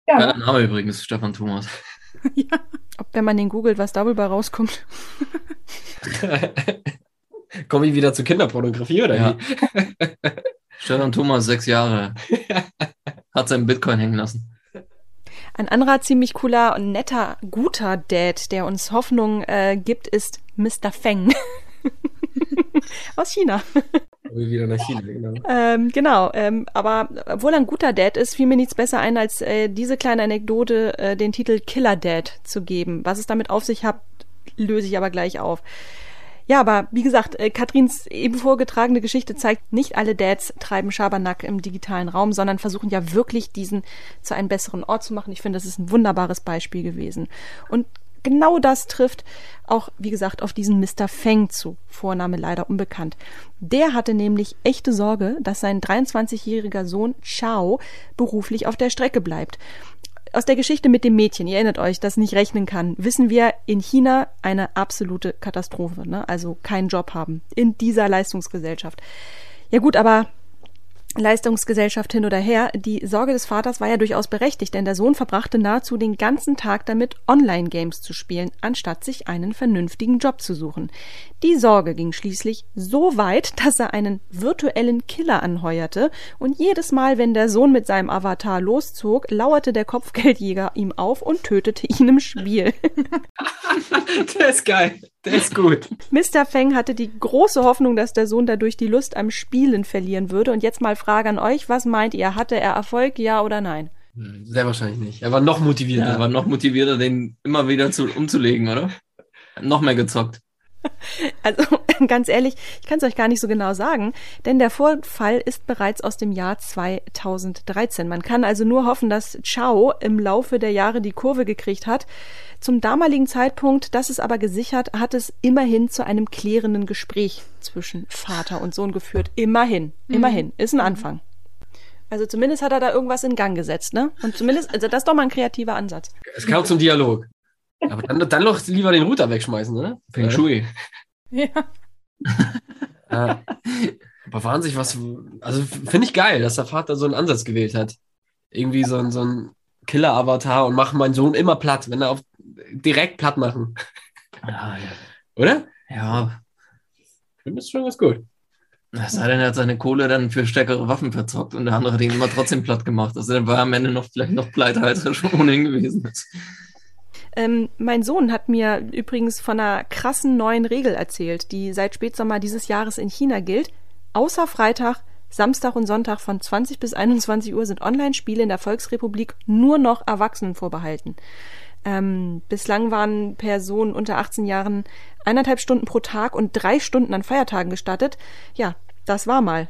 Ja, Geiler Name übrigens, Stefan Thomas. ja. Ob, wenn man den googelt, was darüber rauskommt. Komme ich wieder zu Kinderpornografie oder Ja. wie? Stefan Thomas, sechs Jahre. Hat seinen Bitcoin hängen lassen. Ein anderer ziemlich cooler und netter, guter Dad, der uns Hoffnung äh, gibt, ist Mr. Feng. Aus China. Wieder nach China, genau. Ähm, genau, ähm, aber obwohl er ein guter Dad ist, fiel mir nichts besser ein, als äh, diese kleine Anekdote, äh, den Titel Killer Dad zu geben. Was es damit auf sich hat, löse ich aber gleich auf. Ja, aber wie gesagt, äh, Katrins eben vorgetragene Geschichte zeigt, nicht alle Dads treiben Schabernack im digitalen Raum, sondern versuchen ja wirklich diesen zu einem besseren Ort zu machen. Ich finde, das ist ein wunderbares Beispiel gewesen. Und genau das trifft auch, wie gesagt, auf diesen Mr. Feng zu, Vorname leider unbekannt. Der hatte nämlich echte Sorge, dass sein 23-jähriger Sohn Chao beruflich auf der Strecke bleibt. Aus der Geschichte mit dem Mädchen, ihr erinnert euch, das nicht rechnen kann, wissen wir in China eine absolute Katastrophe, ne? also keinen Job haben in dieser Leistungsgesellschaft. Ja gut, aber Leistungsgesellschaft hin oder her, die Sorge des Vaters war ja durchaus berechtigt, denn der Sohn verbrachte nahezu den ganzen Tag damit, Online-Games zu spielen, anstatt sich einen vernünftigen Job zu suchen. Die Sorge ging schließlich so weit, dass er einen virtuellen Killer anheuerte, und jedes Mal, wenn der Sohn mit seinem Avatar loszog, lauerte der Kopfgeldjäger ihm auf und tötete ihn im Spiel. der ist geil. Der ist gut. Mr. Feng hatte die große Hoffnung, dass der Sohn dadurch die Lust am Spielen verlieren würde. Und jetzt mal Frage an euch, was meint ihr? Hatte er Erfolg, ja oder nein? Sehr wahrscheinlich nicht. Er war noch motivierter. Er war noch motivierter, den immer wieder zu, umzulegen, oder? Noch mehr gezockt. Also ganz ehrlich, ich kann es euch gar nicht so genau sagen, denn der Vorfall ist bereits aus dem Jahr 2013. Man kann also nur hoffen, dass Chao im Laufe der Jahre die Kurve gekriegt hat. Zum damaligen Zeitpunkt, das ist aber gesichert, hat es immerhin zu einem klärenden Gespräch zwischen Vater und Sohn geführt. Immerhin, mhm. immerhin, ist ein Anfang. Also zumindest hat er da irgendwas in Gang gesetzt, ne? Und zumindest, also das ist doch mal ein kreativer Ansatz. Es kam zum Dialog. Aber dann, dann noch lieber den Router wegschmeißen, ne? Feng Shui. Ja. äh, aber wahnsinnig was. Also finde ich geil, dass der Vater so einen Ansatz gewählt hat. Irgendwie so ein, so ein Killer-Avatar und machen meinen Sohn immer platt, wenn er auf direkt platt machen. Ja, ja. Oder? Ja. Ich finde das schon ganz gut. Es sei denn, er hat seine Kohle dann für stärkere Waffen verzockt und der andere hat ihn immer trotzdem platt gemacht. Also dann war er am Ende noch vielleicht noch pleiter, als er schon ohnehin gewesen ist. Ähm, mein Sohn hat mir übrigens von einer krassen neuen Regel erzählt, die seit Spätsommer dieses Jahres in China gilt. Außer Freitag, Samstag und Sonntag von 20 bis 21 Uhr sind Online-Spiele in der Volksrepublik nur noch Erwachsenen vorbehalten. Ähm, bislang waren Personen unter 18 Jahren eineinhalb Stunden pro Tag und drei Stunden an Feiertagen gestattet. Ja, das war mal.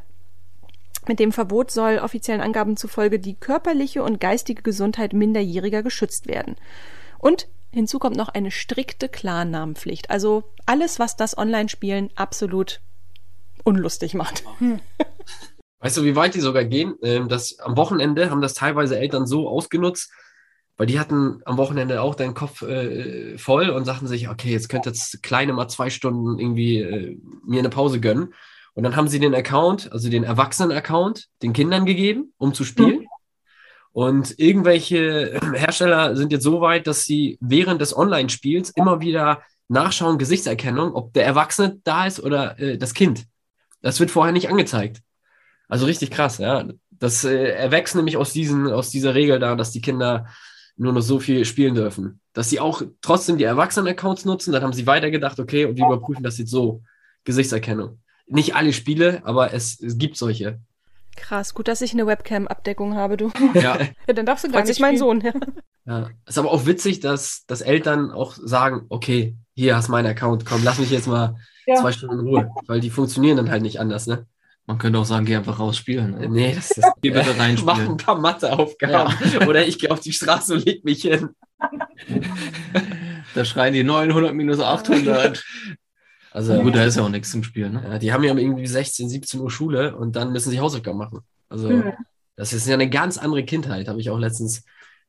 Mit dem Verbot soll offiziellen Angaben zufolge die körperliche und geistige Gesundheit Minderjähriger geschützt werden. Und hinzu kommt noch eine strikte Klarnamenpflicht. Also alles, was das Online-Spielen absolut unlustig macht. Hm. Weißt du, wie weit die sogar gehen? Ähm, das, am Wochenende haben das teilweise Eltern so ausgenutzt, weil die hatten am Wochenende auch deinen Kopf äh, voll und sagten sich, okay, jetzt könnte jetzt Kleine mal zwei Stunden irgendwie äh, mir eine Pause gönnen. Und dann haben sie den Account, also den Erwachsenen-Account, den Kindern gegeben, um zu spielen. Mhm. Und irgendwelche Hersteller sind jetzt so weit, dass sie während des Online-Spiels immer wieder nachschauen, Gesichtserkennung, ob der Erwachsene da ist oder äh, das Kind. Das wird vorher nicht angezeigt. Also richtig krass, ja. Das äh, erwächst nämlich aus, diesen, aus dieser Regel da, dass die Kinder nur noch so viel spielen dürfen. Dass sie auch trotzdem die Erwachsenen-Accounts nutzen, dann haben sie weitergedacht, okay, und wir überprüfen das jetzt so. Gesichtserkennung. Nicht alle Spiele, aber es, es gibt solche. Krass, gut, dass ich eine Webcam-Abdeckung habe, du. Ja. ja dann darfst du gar Freut nicht sich mein Sohn. Ja. ja. Ist aber auch witzig, dass, dass Eltern auch sagen, okay, hier hast meinen Account, komm, lass mich jetzt mal ja. zwei Stunden in Ruhe. Weil die funktionieren dann halt nicht anders, ne? Man könnte auch sagen, geh einfach rausspielen. Ne? Nee, das ist. Geh bitte reinspielen. Mach ein paar Matheaufgaben. Ja. Oder ich gehe auf die Straße und leg mich hin. Da schreien die 900 minus 800. Also gut, da ist ja auch nichts zum Spielen. Ne? Ja, die haben ja irgendwie 16, 17 Uhr Schule und dann müssen sie Hausaufgaben machen. Also mhm. das ist ja eine ganz andere Kindheit, habe ich auch letztens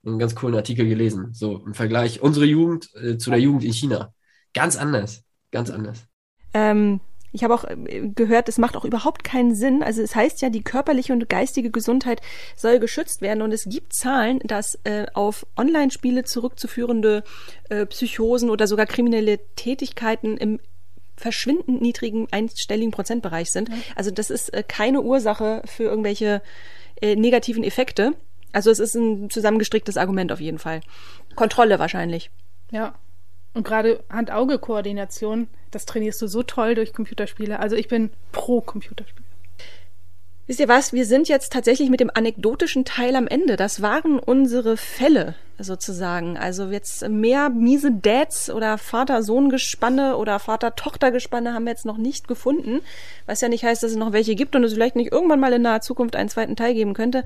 einen ganz coolen Artikel gelesen. So im Vergleich unsere Jugend äh, zu der Jugend in China. Ganz anders, ganz anders. Ähm, ich habe auch äh, gehört, es macht auch überhaupt keinen Sinn. Also es heißt ja, die körperliche und geistige Gesundheit soll geschützt werden und es gibt Zahlen, dass äh, auf Online-Spiele zurückzuführende äh, Psychosen oder sogar kriminelle Tätigkeiten im verschwindend niedrigen einstelligen Prozentbereich sind. Also das ist äh, keine Ursache für irgendwelche äh, negativen Effekte. Also es ist ein zusammengestricktes Argument auf jeden Fall. Kontrolle wahrscheinlich. Ja. Und gerade Hand-Auge-Koordination, das trainierst du so toll durch Computerspiele. Also ich bin pro Computerspiele. Wisst ihr was? Wir sind jetzt tatsächlich mit dem anekdotischen Teil am Ende. Das waren unsere Fälle sozusagen. Also jetzt mehr miese Dads oder Vater-Sohn-Gespanne oder Vater-Tochter-Gespanne haben wir jetzt noch nicht gefunden. Was ja nicht heißt, dass es noch welche gibt und es vielleicht nicht irgendwann mal in naher Zukunft einen zweiten Teil geben könnte.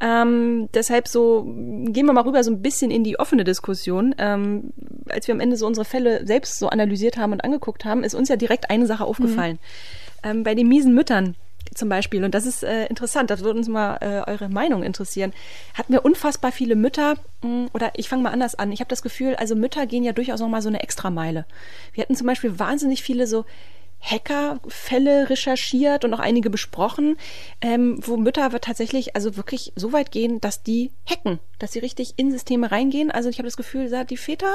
Ähm, deshalb so gehen wir mal rüber so ein bisschen in die offene Diskussion. Ähm, als wir am Ende so unsere Fälle selbst so analysiert haben und angeguckt haben, ist uns ja direkt eine Sache aufgefallen. Mhm. Ähm, bei den miesen Müttern zum Beispiel, und das ist äh, interessant, das würde uns mal äh, eure Meinung interessieren, hatten wir unfassbar viele Mütter, hm, oder ich fange mal anders an, ich habe das Gefühl, also Mütter gehen ja durchaus noch mal so eine Extrameile. Wir hatten zum Beispiel wahnsinnig viele so Hackerfälle recherchiert und auch einige besprochen, ähm, wo Mütter tatsächlich also wirklich so weit gehen, dass die hacken, dass sie richtig in Systeme reingehen. Also ich habe das Gefühl, die Väter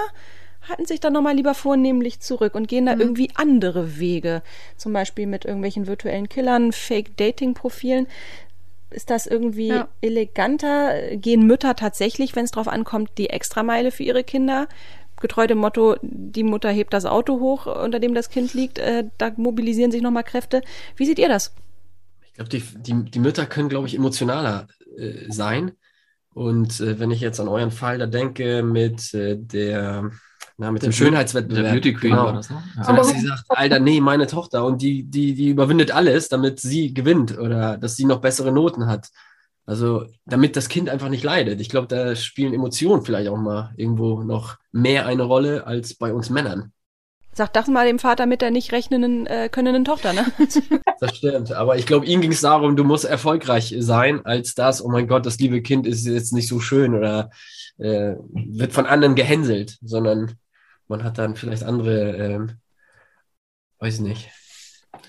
halten sich dann nochmal lieber vornehmlich zurück und gehen da mhm. irgendwie andere Wege. Zum Beispiel mit irgendwelchen virtuellen Killern, Fake-Dating-Profilen. Ist das irgendwie ja. eleganter? Gehen Mütter tatsächlich, wenn es drauf ankommt, die Extrameile für ihre Kinder? Getreu dem Motto, die Mutter hebt das Auto hoch, unter dem das Kind liegt, äh, da mobilisieren sich nochmal Kräfte. Wie seht ihr das? Ich glaube, die, die, die Mütter können, glaube ich, emotionaler äh, sein. Und äh, wenn ich jetzt an euren Fall da denke mit äh, der na, mit der dem Schönheitswettbewerb. Der Beauty Queen genau. war das, ne? Ja. So, dass sie sagt, Alter, nee, meine Tochter und die, die, die überwindet alles, damit sie gewinnt oder dass sie noch bessere Noten hat. Also, damit das Kind einfach nicht leidet. Ich glaube, da spielen Emotionen vielleicht auch mal irgendwo noch mehr eine Rolle als bei uns Männern. Sag das mal dem Vater mit der nicht rechnenden, äh, könnenden Tochter, ne? das stimmt. Aber ich glaube, ihm ging es darum, du musst erfolgreich sein, als das, oh mein Gott, das liebe Kind ist jetzt nicht so schön oder äh, wird von anderen gehänselt, sondern man hat dann vielleicht andere, ähm, weiß nicht,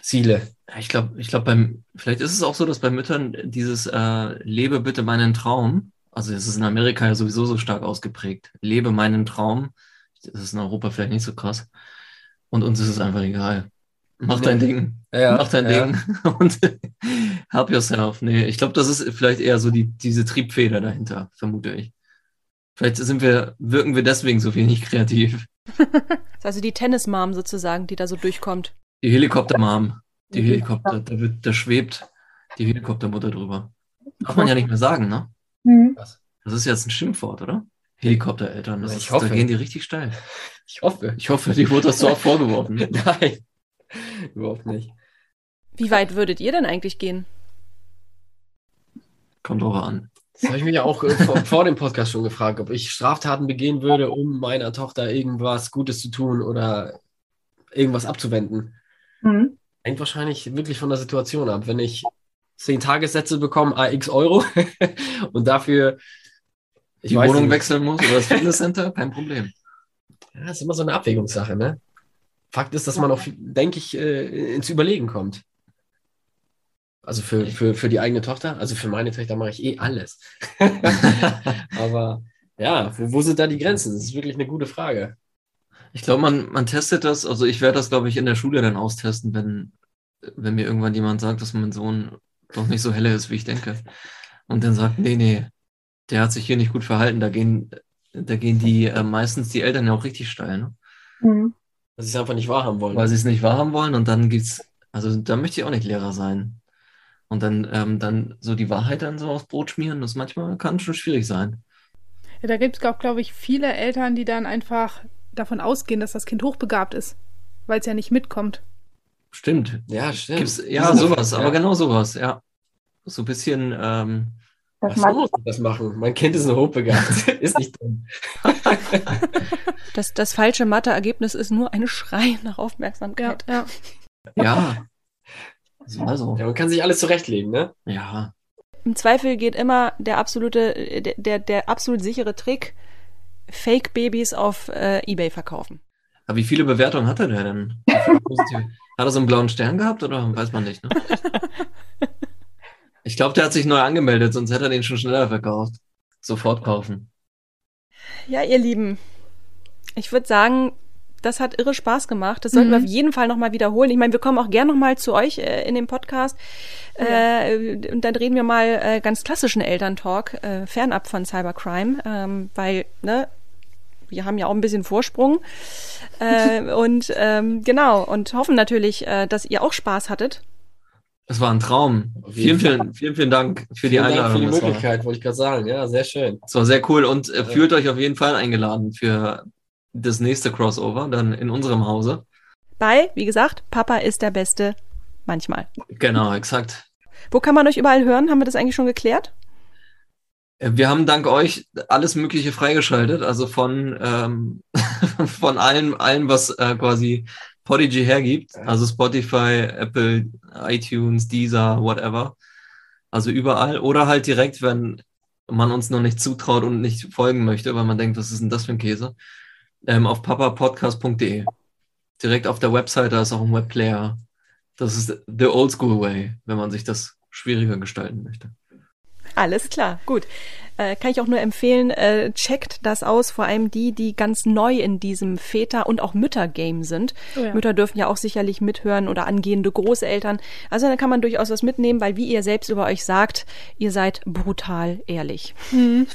Ziele. Ich glaube, ich glaube, beim, vielleicht ist es auch so, dass bei Müttern dieses äh, Lebe bitte meinen Traum, also es ist in Amerika ja sowieso so stark ausgeprägt. Lebe meinen Traum. Das ist in Europa vielleicht nicht so krass. Und uns ist es einfach egal. Mach dein Ding. Ja, Mach dein ja. Ding. Und help yourself. Nee, ich glaube, das ist vielleicht eher so die, diese Triebfeder dahinter, vermute ich. Vielleicht sind wir, wirken wir deswegen so wenig kreativ. also die Tennis-Mom sozusagen, die da so durchkommt. Die Helikopter-Mom. Die Helikopter, da, wird, da schwebt die Helikoptermutter drüber. Darf man ja nicht mehr sagen, ne? Mhm. Das ist jetzt ein Schimpfwort, oder? Helikoptereltern. Das ich ist, hoffe. Da gehen die richtig steil. Ich hoffe. Ich hoffe, die wurde das so oft vorgeworfen. Nein, überhaupt nicht. Wie weit würdet ihr denn eigentlich gehen? Kommt auch an. Das habe ich mich ja auch äh, vor, vor, dem Podcast schon gefragt, ob ich Straftaten begehen würde, um meiner Tochter irgendwas Gutes zu tun oder irgendwas abzuwenden. Mhm. Hängt wahrscheinlich wirklich von der Situation ab. Wenn ich zehn Tagessätze bekomme, AX Euro und dafür ich die Wohnung nicht. wechseln muss oder das Fitnesscenter, kein Problem. Ja, das ist immer so eine Abwägungssache, ne? Fakt ist, dass man auch, denke ich, äh, ins Überlegen kommt. Also für, für, für die eigene Tochter, also für meine Töchter mache ich eh alles. Aber ja, wo, wo sind da die Grenzen? Das ist wirklich eine gute Frage. Ich glaube, man, man testet das, also ich werde das, glaube ich, in der Schule dann austesten, wenn, wenn mir irgendwann jemand sagt, dass mein Sohn doch nicht so helle ist, wie ich denke. Und dann sagt, nee, nee, der hat sich hier nicht gut verhalten, da gehen, da gehen die äh, meistens die Eltern ja auch richtig steil. Ne? Mhm. Weil sie es einfach nicht wahrhaben wollen. Weil sie es nicht wahrhaben wollen und dann gibt's, also da möchte ich auch nicht Lehrer sein. Und dann, ähm, dann so die Wahrheit dann so aufs Brot schmieren, das manchmal kann schon schwierig sein. Ja, da gibt es auch, glaube ich, viele Eltern, die dann einfach davon ausgehen, dass das Kind hochbegabt ist, weil es ja nicht mitkommt. Stimmt. Ja, stimmt. Gibt's, ja, sowas, ja. aber genau sowas, ja. So ein bisschen. Ähm, das Was muss das machen? Mein Kind ist ein hochbegabt. ist nicht dumm. das, das falsche Mathe-Ergebnis ist nur ein Schrei nach Aufmerksamkeit. Ja. ja. ja. Also. Ja, man kann sich alles zurechtlegen, ne? Ja. Im Zweifel geht immer der absolute, der, der, der absolut sichere Trick, Fake-Babys auf äh, Ebay verkaufen. Aber wie viele Bewertungen hat er denn? hat er so einen blauen Stern gehabt oder weiß man nicht, ne? Ich glaube, der hat sich neu angemeldet, sonst hätte er den schon schneller verkauft. Sofort kaufen. Ja, ihr Lieben, ich würde sagen, das hat irre Spaß gemacht. Das sollten mhm. wir auf jeden Fall nochmal wiederholen. Ich meine, wir kommen auch gern nochmal zu euch äh, in dem Podcast. Ja. Äh, und dann reden wir mal äh, ganz klassischen Elterntalk, äh, fernab von Cybercrime, ähm, weil, ne, wir haben ja auch ein bisschen Vorsprung. Äh, und ähm, genau, und hoffen natürlich, äh, dass ihr auch Spaß hattet. Es war ein Traum. Vielen, vielen, vielen, vielen Dank für vielen die Einladung. Dank für die Möglichkeit, wollte ich gerade sagen. Ja, sehr schön. Es war sehr cool und äh, fühlt euch auf jeden Fall eingeladen für das nächste Crossover dann in unserem Hause. Bei, wie gesagt, Papa ist der Beste manchmal. Genau, exakt. Wo kann man euch überall hören? Haben wir das eigentlich schon geklärt? Wir haben dank euch alles Mögliche freigeschaltet, also von, ähm, von allem, allem, was äh, quasi Podigy hergibt, also Spotify, Apple, iTunes, Deezer, whatever. Also überall. Oder halt direkt, wenn man uns noch nicht zutraut und nicht folgen möchte, weil man denkt, was ist denn das für ein Käse? Ähm, auf papapodcast.de. Direkt auf der Website, da ist auch ein Webplayer. Das ist the old school way, wenn man sich das schwieriger gestalten möchte. Alles klar, gut. Äh, kann ich auch nur empfehlen, äh, checkt das aus, vor allem die, die ganz neu in diesem Väter- und auch Mütter-Game sind. Oh ja. Mütter dürfen ja auch sicherlich mithören oder angehende Großeltern. Also da kann man durchaus was mitnehmen, weil wie ihr selbst über euch sagt, ihr seid brutal ehrlich. Mhm.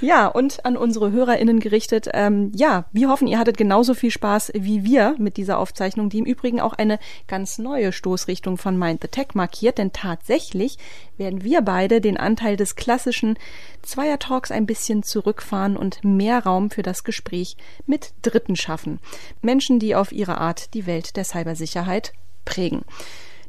Ja, und an unsere HörerInnen gerichtet, ähm, ja, wir hoffen, ihr hattet genauso viel Spaß wie wir mit dieser Aufzeichnung, die im Übrigen auch eine ganz neue Stoßrichtung von Mind the Tech markiert, denn tatsächlich werden wir beide den Anteil des klassischen Zweier-Talks ein bisschen zurückfahren und mehr Raum für das Gespräch mit Dritten schaffen. Menschen, die auf ihre Art die Welt der Cybersicherheit prägen.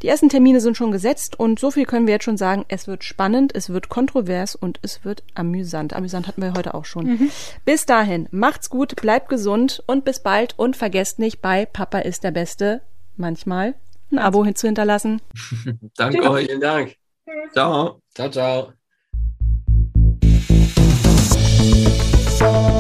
Die ersten Termine sind schon gesetzt und so viel können wir jetzt schon sagen, es wird spannend, es wird kontrovers und es wird amüsant. Amüsant hatten wir heute auch schon. Mhm. Bis dahin, macht's gut, bleibt gesund und bis bald und vergesst nicht bei Papa ist der Beste manchmal ein Abo zu hinterlassen. Danke euch. Vielen Dank. Ciao. Ciao, ciao. Thank you.